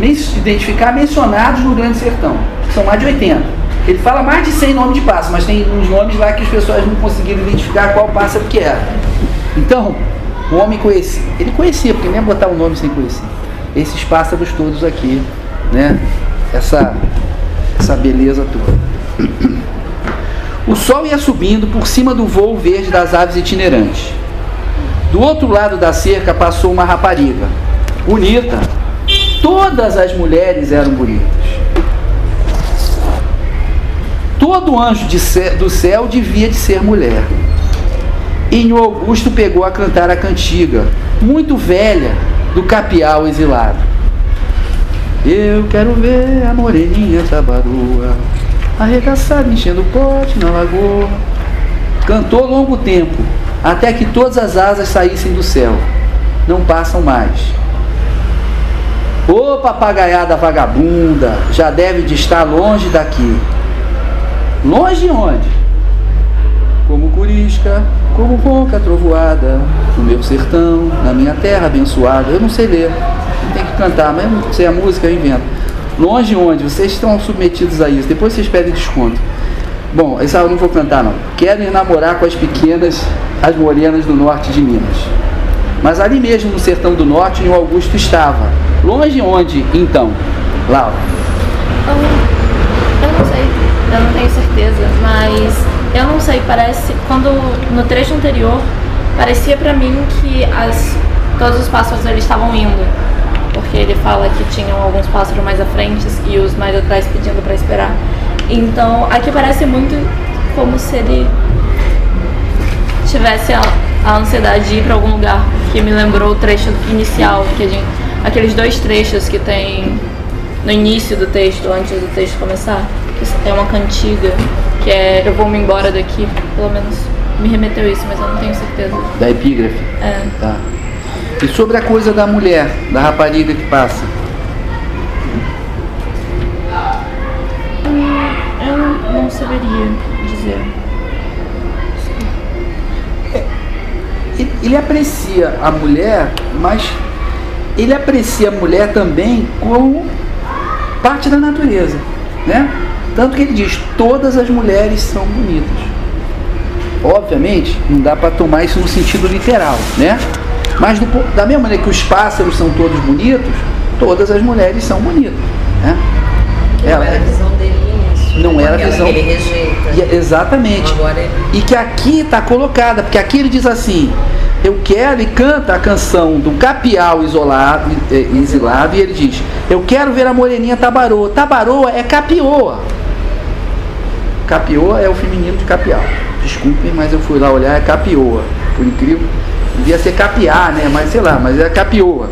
identificar mencionados no Grande Sertão são mais de 80. Ele fala mais de 100 nomes de pássaro, mas tem uns nomes lá que as pessoas não conseguiram identificar qual pássaro que era. Então, o homem conhecia, ele conhecia, porque nem botar o um nome sem conhecer. Esses pássaros todos aqui, né? Essa, essa beleza toda. O sol ia subindo por cima do voo verde das aves itinerantes. Do outro lado da cerca passou uma rapariga, bonita. Todas as mulheres eram bonitas. Todo anjo do céu devia de ser mulher. E o Augusto pegou a cantar a cantiga, muito velha, do capial exilado. Eu quero ver a moreninha tabaroa arregaçada enchendo o pote na lagoa. Cantou longo tempo, até que todas as asas saíssem do céu. Não passam mais. Ô papagaiada vagabunda, já deve de estar longe daqui. Longe de onde? Como curisca, como ronca trovoada, no meu sertão, na minha terra abençoada. Eu não sei ler, tem que cantar, mas não sei a música, eu invento. Longe onde? Vocês estão submetidos a isso. Depois vocês pedem desconto. Bom, essa eu não vou cantar não. Quero namorar com as pequenas, as morenas do norte de Minas. Mas ali mesmo no sertão do norte, o Augusto estava. Longe onde, então? Laura? Eu, eu não sei, eu não tenho certeza, mas eu não sei, parece. Quando no trecho anterior, parecia para mim que as, todos os pássaros eles estavam indo porque ele fala que tinham alguns pássaros mais à frente e os mais atrás pedindo para esperar. Então, aqui parece muito como se ele tivesse a, a ansiedade de ir para algum lugar, que me lembrou o trecho inicial, que gente, aqueles dois trechos que tem no início do texto, antes do texto começar, que é uma cantiga, que é Eu vou me embora daqui, pelo menos me remeteu isso, mas eu não tenho certeza. Da epígrafe? É. Tá. E sobre a coisa da mulher, da rapariga que passa? Hum, eu não saberia dizer. Ele aprecia a mulher, mas ele aprecia a mulher também como parte da natureza, né? Tanto que ele diz: todas as mulheres são bonitas. Obviamente, não dá para tomar isso no sentido literal, né? Mas do, da mesma maneira que os pássaros são todos bonitos, todas as mulheres são bonitas. Né? Não Ela, era a visão dele nisso. Não era a visão. Que ele rejeita. Exatamente. Ele... E que aqui está colocada, porque aqui ele diz assim: eu quero, e canta a canção do capial isolado, exilado, e ele diz: Eu quero ver a moreninha tabaroa. Tabaroa é capioa. Capioa é o feminino de capial. Desculpem, mas eu fui lá olhar, é capioa. Por incrível Devia ser capiar, né? Mas sei lá, mas é capioa.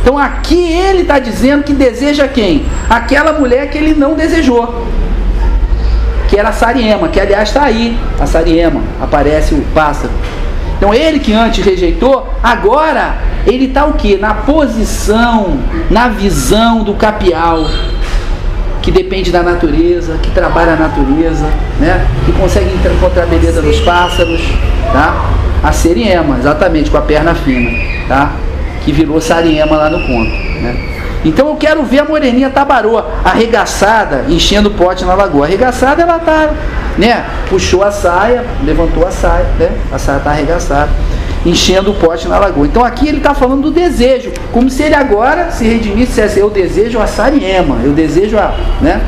Então aqui ele está dizendo que deseja quem? Aquela mulher que ele não desejou. Que era a Sariema, que aliás está aí, a Sariema, aparece o pássaro. Então ele que antes rejeitou, agora ele está o que? Na posição, na visão do capial, que depende da natureza, que trabalha a natureza, né? que consegue encontrar beleza nos pássaros. Tá? a Seriema, exatamente, com a perna fina, tá? Que virou Sariema lá no conto, né? Então eu quero ver a moreninha tabaroa arregaçada, enchendo o pote na lagoa. Arregaçada ela tá, né? Puxou a saia, levantou a saia, né? A saia tá arregaçada, enchendo o pote na lagoa. Então aqui ele está falando do desejo, como se ele agora se redimisse dissesse, eu desejo a Sariema, eu desejo a, né?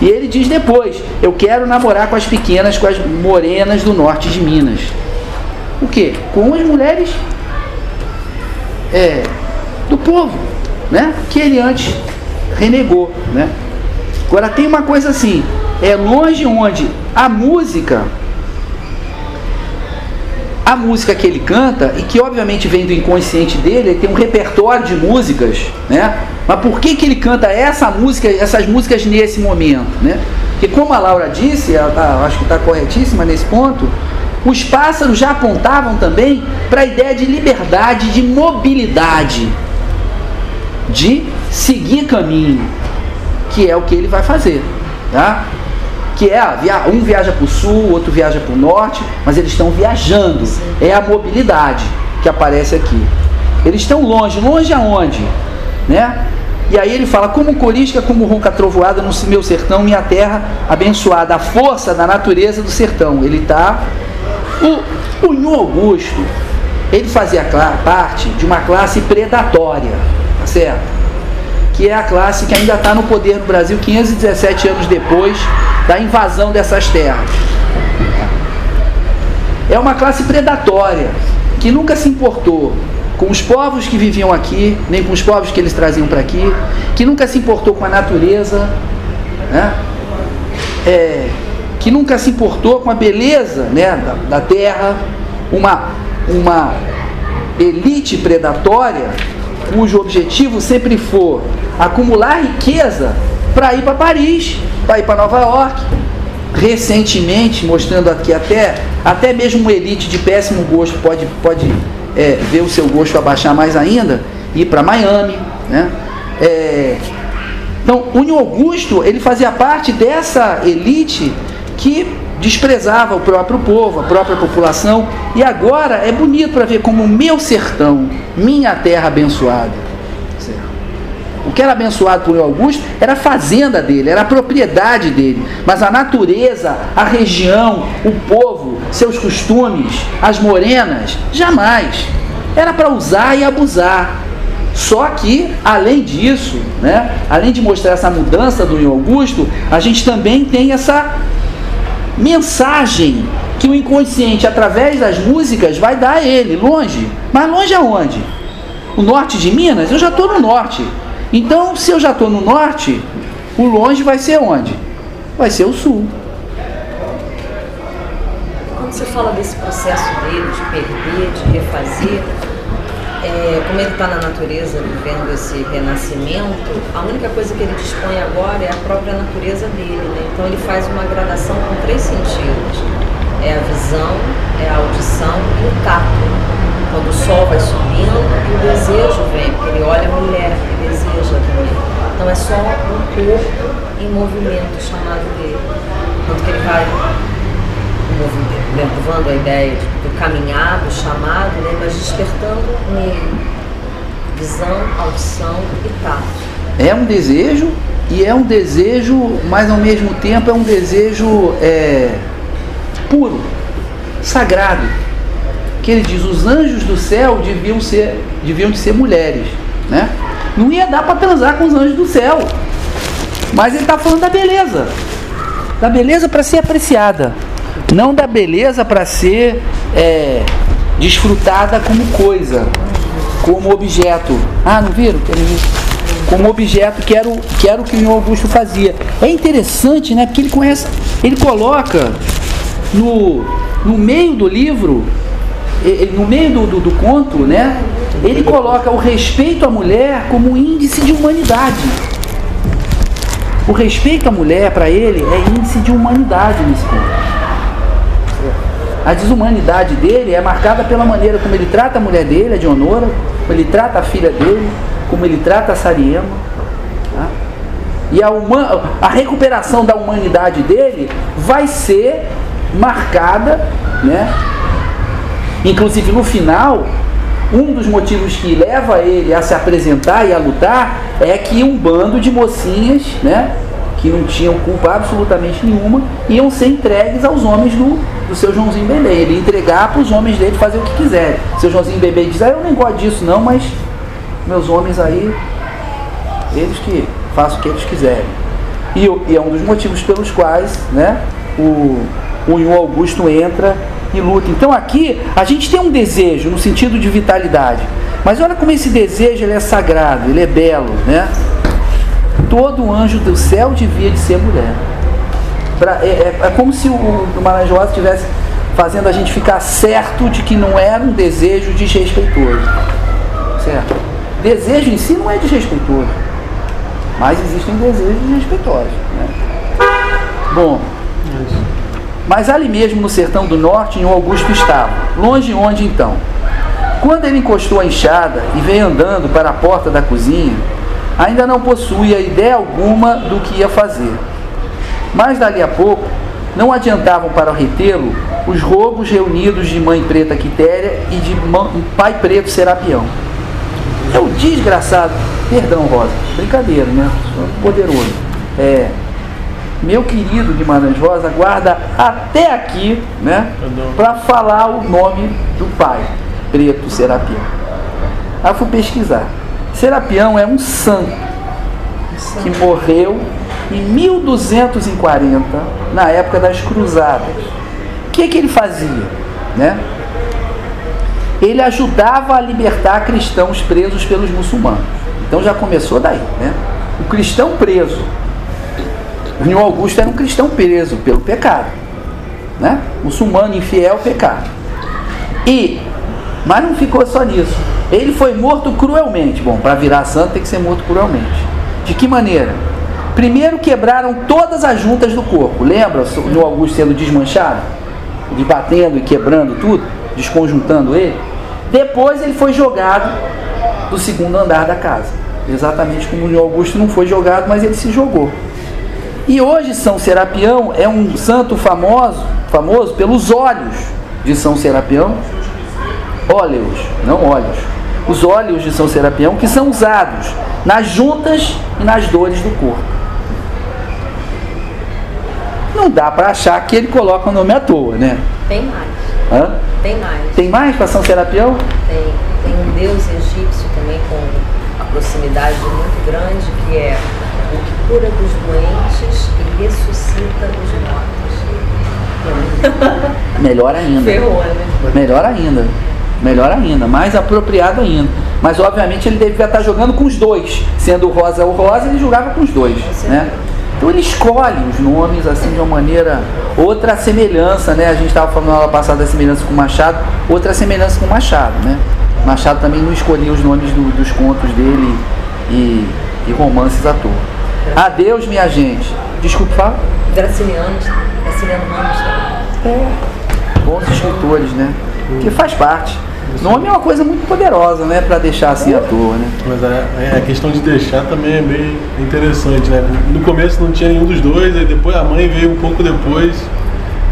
E ele diz depois, eu quero namorar com as pequenas, com as morenas do norte de Minas o que? Com as mulheres é, do povo, né? Que ele antes renegou, né? Agora tem uma coisa assim, é longe onde a música a música que ele canta e que obviamente vem do inconsciente dele, ele tem um repertório de músicas, né? Mas por que, que ele canta essa música, essas músicas nesse momento, né? Porque como a Laura disse, ela tá, acho que está corretíssima nesse ponto, os pássaros já apontavam também para a ideia de liberdade, de mobilidade, de seguir caminho, que é o que ele vai fazer, tá? Que é um viaja para o sul, outro viaja para o norte, mas eles estão viajando. É a mobilidade que aparece aqui. Eles estão longe, longe aonde, né? E aí ele fala, como corisca, como ronca trovoada no meu sertão, minha terra abençoada, a força da natureza do sertão. Ele está o, o Augusto, ele fazia parte de uma classe predatória, tá certo? Que é a classe que ainda está no poder no Brasil 517 anos depois da invasão dessas terras. É uma classe predatória que nunca se importou com os povos que viviam aqui, nem com os povos que eles traziam para aqui, que nunca se importou com a natureza, né? É, que nunca se importou com a beleza né, da, da terra, uma, uma elite predatória cujo objetivo sempre for acumular riqueza para ir para Paris, para ir para Nova York. Recentemente, mostrando aqui até, até mesmo uma elite de péssimo gosto pode, pode é, ver o seu gosto abaixar mais ainda, ir para Miami. Né? É, então, o Neo Augusto ele fazia parte dessa elite que desprezava o próprio povo, a própria população. E agora é bonito para ver como o meu sertão, minha terra abençoada. O que era abençoado por Augusto era a fazenda dele, era a propriedade dele. Mas a natureza, a região, o povo, seus costumes, as morenas, jamais. Era para usar e abusar. Só que, além disso, né, além de mostrar essa mudança do Augusto, a gente também tem essa mensagem que o inconsciente, através das músicas, vai dar a ele, longe. Mas longe aonde? O norte de Minas? Eu já estou no norte. Então, se eu já estou no norte, o longe vai ser onde? Vai ser o sul. Quando você fala desse processo dele, de perder, de refazer, é, como ele está na natureza vivendo esse renascimento, a única coisa que ele dispõe agora é a própria natureza dele. Né? Então ele faz uma gradação com três sentidos: é a visão, é a audição e o tato. Quando o sol vai subindo o desejo vem, porque ele olha a mulher, ele deseja também. Então é só um corpo em movimento chamado dele. Tanto que ele vai levando a ideia do caminhar, do chamado, né, mas despertando nele visão, audição e tato. É um desejo e é um desejo, mas ao mesmo tempo é um desejo é, puro, sagrado. Que ele diz, os anjos do céu deviam ser, deviam de ser mulheres, né? Não ia dar para transar com os anjos do céu. Mas ele está falando da beleza. Da beleza para ser apreciada não da beleza para ser é, desfrutada como coisa, como objeto. Ah, não viram? Como objeto, que era, o, que era o que o Augusto fazia. É interessante, né? Porque ele conhece, ele coloca no, no meio do livro, no meio do, do, do conto, né? Ele coloca o respeito à mulher como índice de humanidade. O respeito à mulher, para ele, é índice de humanidade nesse ponto. A desumanidade dele é marcada pela maneira como ele trata a mulher dele, a Dionora, como ele trata a filha dele, como ele trata a Sariema. Tá? E a, uma, a recuperação da humanidade dele vai ser marcada, né? inclusive no final, um dos motivos que leva ele a se apresentar e a lutar é que um bando de mocinhas, né, que não tinham culpa absolutamente nenhuma, iam ser entregues aos homens do, do seu Joãozinho Bebê. Ele entregar para os homens dele fazer o que quiserem. Seu Joãozinho Bebê diz, ah, eu nem gosto disso não, mas meus homens aí, eles que façam o que eles quiserem. E, e é um dos motivos pelos quais né, o, o Ion Augusto entra e luta. Então aqui a gente tem um desejo no sentido de vitalidade. Mas olha como esse desejo ele é sagrado, ele é belo, né? Todo anjo do céu devia de ser mulher. Pra, é, é, é, como se o, o Marajó estivesse fazendo a gente ficar certo de que não era um desejo desrespeitoso. Certo? Desejo em si não é desrespeitoso. Mas existem desejos desrespeitosos. Né? Bom, mas ali mesmo no sertão do norte, em Augusto estava. Longe onde então? Quando ele encostou a enxada e veio andando para a porta da cozinha, ainda não possuía ideia alguma do que ia fazer. Mas dali a pouco, não adiantavam para retê-lo os roubos reunidos de mãe preta Quitéria e de pai preto Serapião. É o desgraçado, perdão Rosa, brincadeira, né? Poderoso. É, meu querido Guimarães Rosa guarda até aqui, né? Para falar o nome do pai, preto Serapião. Aí fui pesquisar. Serapião é um santo que morreu em 1240, na época das cruzadas. O que, que ele fazia? Né? Ele ajudava a libertar cristãos presos pelos muçulmanos. Então já começou daí. Né? O cristão preso. Nil Augusto era um cristão preso pelo pecado. Né? Muçulmano infiel, pecado. E, mas não ficou só nisso. Ele foi morto cruelmente. Bom, para virar santo tem que ser morto cruelmente. De que maneira? Primeiro quebraram todas as juntas do corpo. Lembra do Augusto sendo desmanchado? De batendo e quebrando tudo, desconjuntando ele. Depois ele foi jogado do segundo andar da casa. Exatamente como o Augusto não foi jogado, mas ele se jogou. E hoje São Serapião é um santo famoso, famoso pelos olhos de São Serapião, óleos, não olhos. Os óleos de São Serapião que são usados nas juntas e nas dores do corpo. Não dá para achar que ele coloca o nome à toa, né? Tem mais. Hã? Tem mais. Tem mais para São Serapião? Tem, tem um deus egípcio também com a proximidade muito grande, que é o que cura dos doentes e ressuscita os mortos. Melhor ainda. Ferrou, né? Melhor ainda. Melhor ainda. Mais apropriado ainda. Mas obviamente ele devia estar jogando com os dois. Sendo o Rosa o Rosa, ele jogava com os dois. Né? Então ele escolhe os nomes assim de uma maneira. Outra semelhança, né? A gente estava falando na aula passada da semelhança com Machado, outra semelhança com Machado, né? Machado também não escolhia os nomes do, dos contos dele e, e romances à toa. Adeus, minha gente. Desculpa, fala. Graciliano, Graciliano Ramos. É. Bons escritores, né? Que faz parte. Nome é uma coisa muito poderosa, né? Pra deixar assim à toa, né? Mas a, a questão de deixar também é bem interessante, né? No começo não tinha nenhum dos dois, aí depois a mãe veio um pouco depois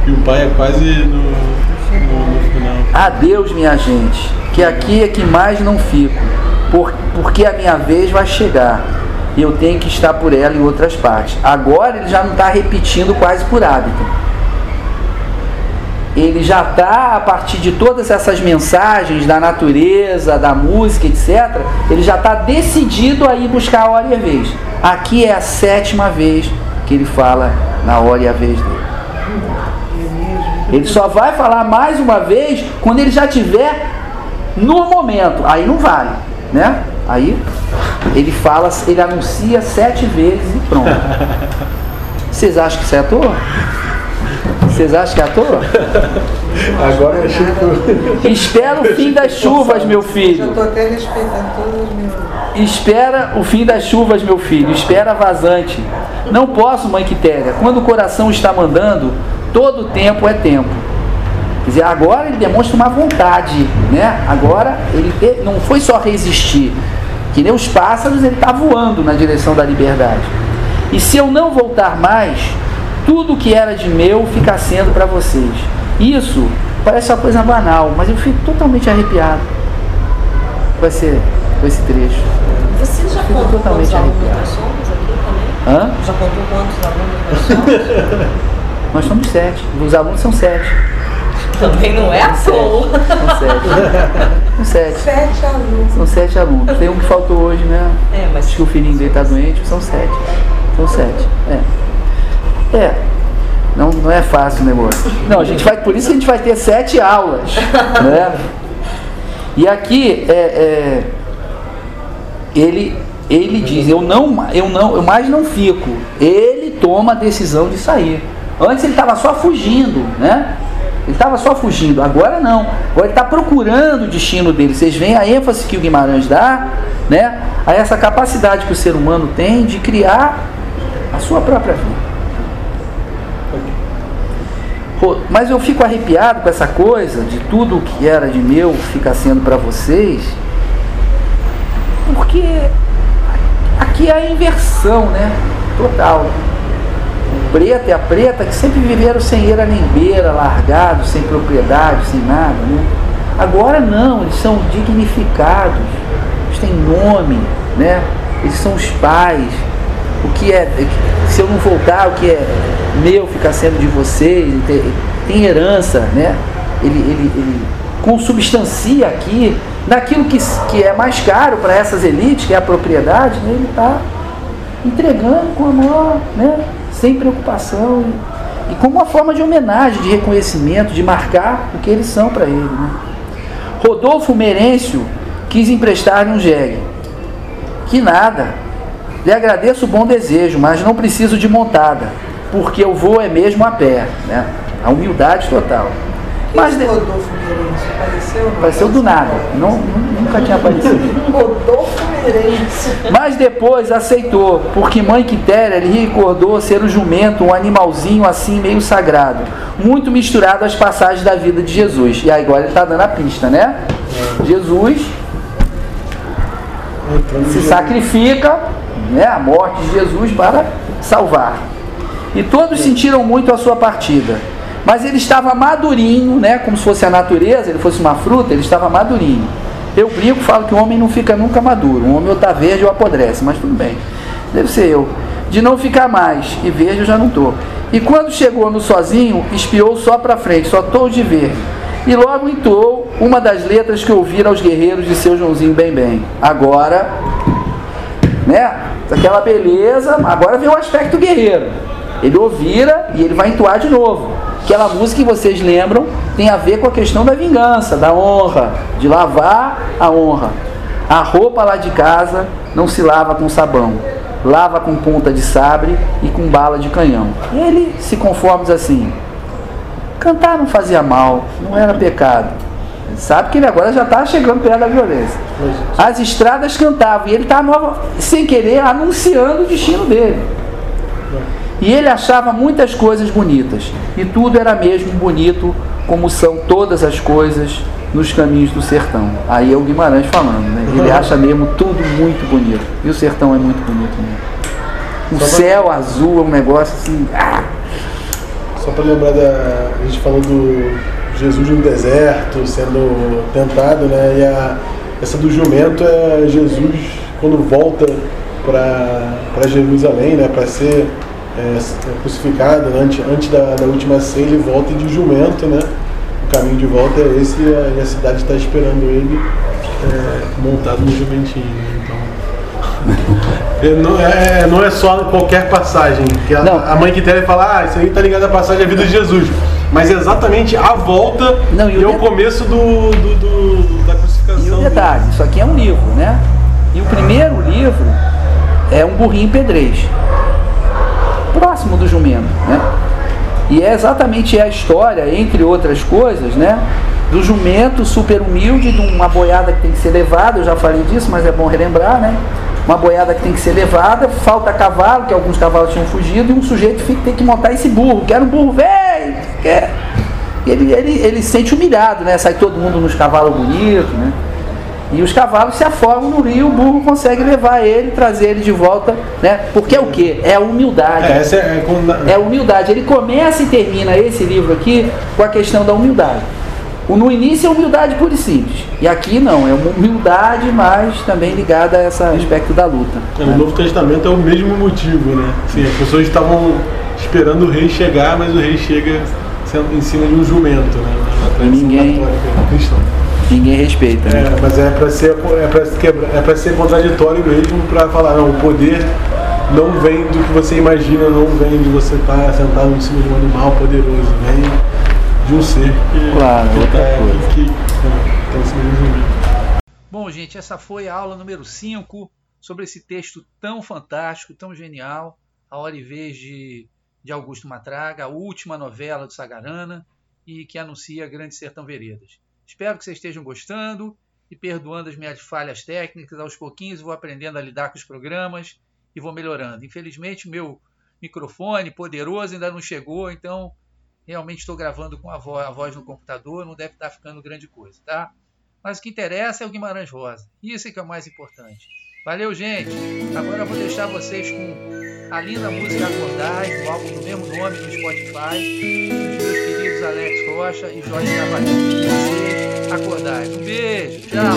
e o pai é quase no, no, no final. Adeus, minha gente, que aqui é que mais não fico, por, porque a minha vez vai chegar e eu tenho que estar por ela em outras partes. Agora ele já não está repetindo quase por hábito. Ele já está, a partir de todas essas mensagens da natureza, da música, etc., ele já está decidido a ir buscar a hora e a vez. Aqui é a sétima vez que ele fala na hora e a vez dele. Ele só vai falar mais uma vez quando ele já tiver no momento. Aí não vale, né? Aí ele fala, ele anuncia sete vezes e pronto. Vocês acham que isso é à toa? Vocês acham que é à toa? Agora é Chico. Espera o fim das chuvas, meu Já filho. estou até respeitando todos os meus. Espera o fim das chuvas, meu filho. Espera vazante. Não posso, mãe Quitéria. Quando o coração está mandando, todo tempo é tempo. Quer dizer, agora ele demonstra uma vontade, né? Agora ele te- não foi só resistir. Que nem os pássaros, ele está voando na direção da liberdade. E se eu não voltar mais, tudo que era de meu fica sendo para vocês. Isso parece uma coisa banal, mas eu fico totalmente arrepiado com esse, com esse trecho. Você já Fico contou totalmente quantos alunos arrepiado. nós somos aqui também? Hã? Já contou quantos alunos nós somos? Nós somos sete. Os alunos são sete. também não é à toa. São sete. São sete. Sete alunos. São sete alunos. Tem um que faltou hoje, né? É, mas Acho que o filhinho dele está doente. São sete. São sete. É. É. Não, não é fácil o negócio. Não, a gente vai, por isso que a gente vai ter sete aulas. Né? E aqui é, é, ele, ele diz, eu não, eu não, eu mais não fico. Ele toma a decisão de sair. Antes ele estava só fugindo, né? Ele estava só fugindo, agora não. Agora ele está procurando o destino dele. Vocês veem a ênfase que o Guimarães dá, né? A essa capacidade que o ser humano tem de criar a sua própria vida. Mas eu fico arrepiado com essa coisa de tudo que era de meu fica sendo para vocês, porque aqui é a inversão, né? Total. O preto e a preta que sempre viveram sem eira nem beira, largados, sem propriedade, sem nada, né? Agora não, eles são dignificados, eles têm nome, né? Eles são os pais. O que é, se eu não voltar, o que é meu fica sendo de vocês, ele tem, tem herança, né? Ele, ele, ele consubstancia aqui naquilo que, que é mais caro para essas elites, que é a propriedade, né? ele está entregando com amor, né? sem preocupação e, e como uma forma de homenagem, de reconhecimento, de marcar o que eles são para ele. Né? Rodolfo Merêncio quis emprestar-lhe um jegue. Que nada. Lhe agradeço o bom desejo, mas não preciso de montada, porque eu vou é mesmo a pé. Né? A humildade total. Mas de... Rodolfo Meirense apareceu? não? Apareceu do nada. Não, nunca tinha aparecido. Rodolfo Meirense. Mas depois aceitou, porque mãe Quitéria lhe recordou ser o jumento, um animalzinho assim meio sagrado, muito misturado às passagens da vida de Jesus. E aí agora ele está dando a pista, né? Jesus se sacrifica, né, a morte de Jesus para salvar. E todos sentiram muito a sua partida. Mas ele estava madurinho, né, como se fosse a natureza, ele fosse uma fruta, ele estava madurinho. Eu brinco, falo que o homem não fica nunca maduro. O homem ou está verde ou apodrece, mas tudo bem. Deve ser eu. De não ficar mais, e verde eu já não estou. E quando chegou no sozinho, espiou só para frente, só estou de verde. E logo entoou uma das letras que ouvira aos guerreiros de seu Joãozinho bem bem. Agora, né? Aquela beleza, agora vem o aspecto guerreiro. Ele ouvira e ele vai entoar de novo. Aquela música que vocês lembram tem a ver com a questão da vingança, da honra, de lavar a honra. A roupa lá de casa não se lava com sabão, lava com ponta de sabre e com bala de canhão. Ele se conforma assim: cantar não fazia mal, não era pecado. Sabe que ele agora já está chegando perto da violência. As estradas cantavam e ele estava, sem querer, anunciando o destino dele. E ele achava muitas coisas bonitas. E tudo era mesmo bonito, como são todas as coisas nos caminhos do sertão. Aí é o Guimarães falando, né? Ele acha mesmo tudo muito bonito. E o sertão é muito bonito mesmo. O céu azul é um negócio assim. Ah! Só para lembrar da. A gente falou do Jesus no deserto, sendo tentado, né? E a, essa do jumento é Jesus quando volta para Jerusalém, né? Para ser é, crucificado, né? antes, antes da, da, última ceia, ele volta de jumento, né? O caminho de volta é esse e a, cidade está esperando ele é, montado no jumentinho. Então, não é, não é só qualquer passagem. Que a, a mãe que tem fala, ah, isso aí tá ligado à passagem da vida de Jesus. Mas é exatamente a volta não, e, o, e o começo do, do, do, da crucificação. E o detalhe, isso aqui é um livro, né? E o primeiro livro é um burrinho pedrez próximo do jumento, né? E é exatamente a história, entre outras coisas, né? Do jumento super humilde, de uma boiada que tem que ser levada, eu já falei disso, mas é bom relembrar, né? Uma boiada que tem que ser levada, falta cavalo, que alguns cavalos tinham fugido, e um sujeito tem que montar esse burro, que era um burro velho, que ele, ele, ele se sente humilhado, né? Sai todo mundo nos cavalos bonitos, né? E os cavalos se afogam no rio, o burro consegue levar ele, trazer ele de volta, né? Porque é o que? É a humildade. É, é, quando... é a humildade. Ele começa e termina esse livro aqui com a questão da humildade. O no início é humildade pura e simples. E aqui não, é uma humildade, mas também ligada a esse aspecto da luta. É, né? No Novo Testamento é o mesmo motivo, né? Sim, as pessoas estavam esperando o rei chegar, mas o rei chega em cima de um jumento, né? Na ninguém cristã. Ninguém respeita. Né? É, mas é para ser é para quebrar, é para ser contraditório mesmo para falar não, o poder não vem do que você imagina, não vem de você estar tá sentado em cima de um animal poderoso, vem de um ser que, claro, que outra tá, coisa. Que, que, tá em cima de um Bom, gente, essa foi a aula número 5 sobre esse texto tão fantástico, tão genial, A Hora e Vez de, de Augusto Matraga, a última novela do Sagarana e que anuncia Grande Sertão Veredas. Espero que vocês estejam gostando e perdoando as minhas falhas técnicas. Aos pouquinhos vou aprendendo a lidar com os programas e vou melhorando. Infelizmente, meu microfone poderoso ainda não chegou, então realmente estou gravando com a voz, a voz no computador, não deve estar ficando grande coisa, tá? Mas o que interessa é o Guimarães Rosa. Isso é que é o mais importante. Valeu, gente! Agora eu vou deixar vocês com a linda música Acordais, do álbum do mesmo nome no Spotify, Alex Rocha e Jorge Cavalheiro. Vocês acordais. Um beijo, tchau!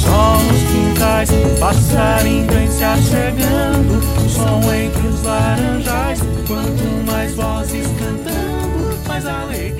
Sol nos quintais, passarinho vem se achegando. Som entre os laranjais, quanto mais vozes cantando, mais alegria.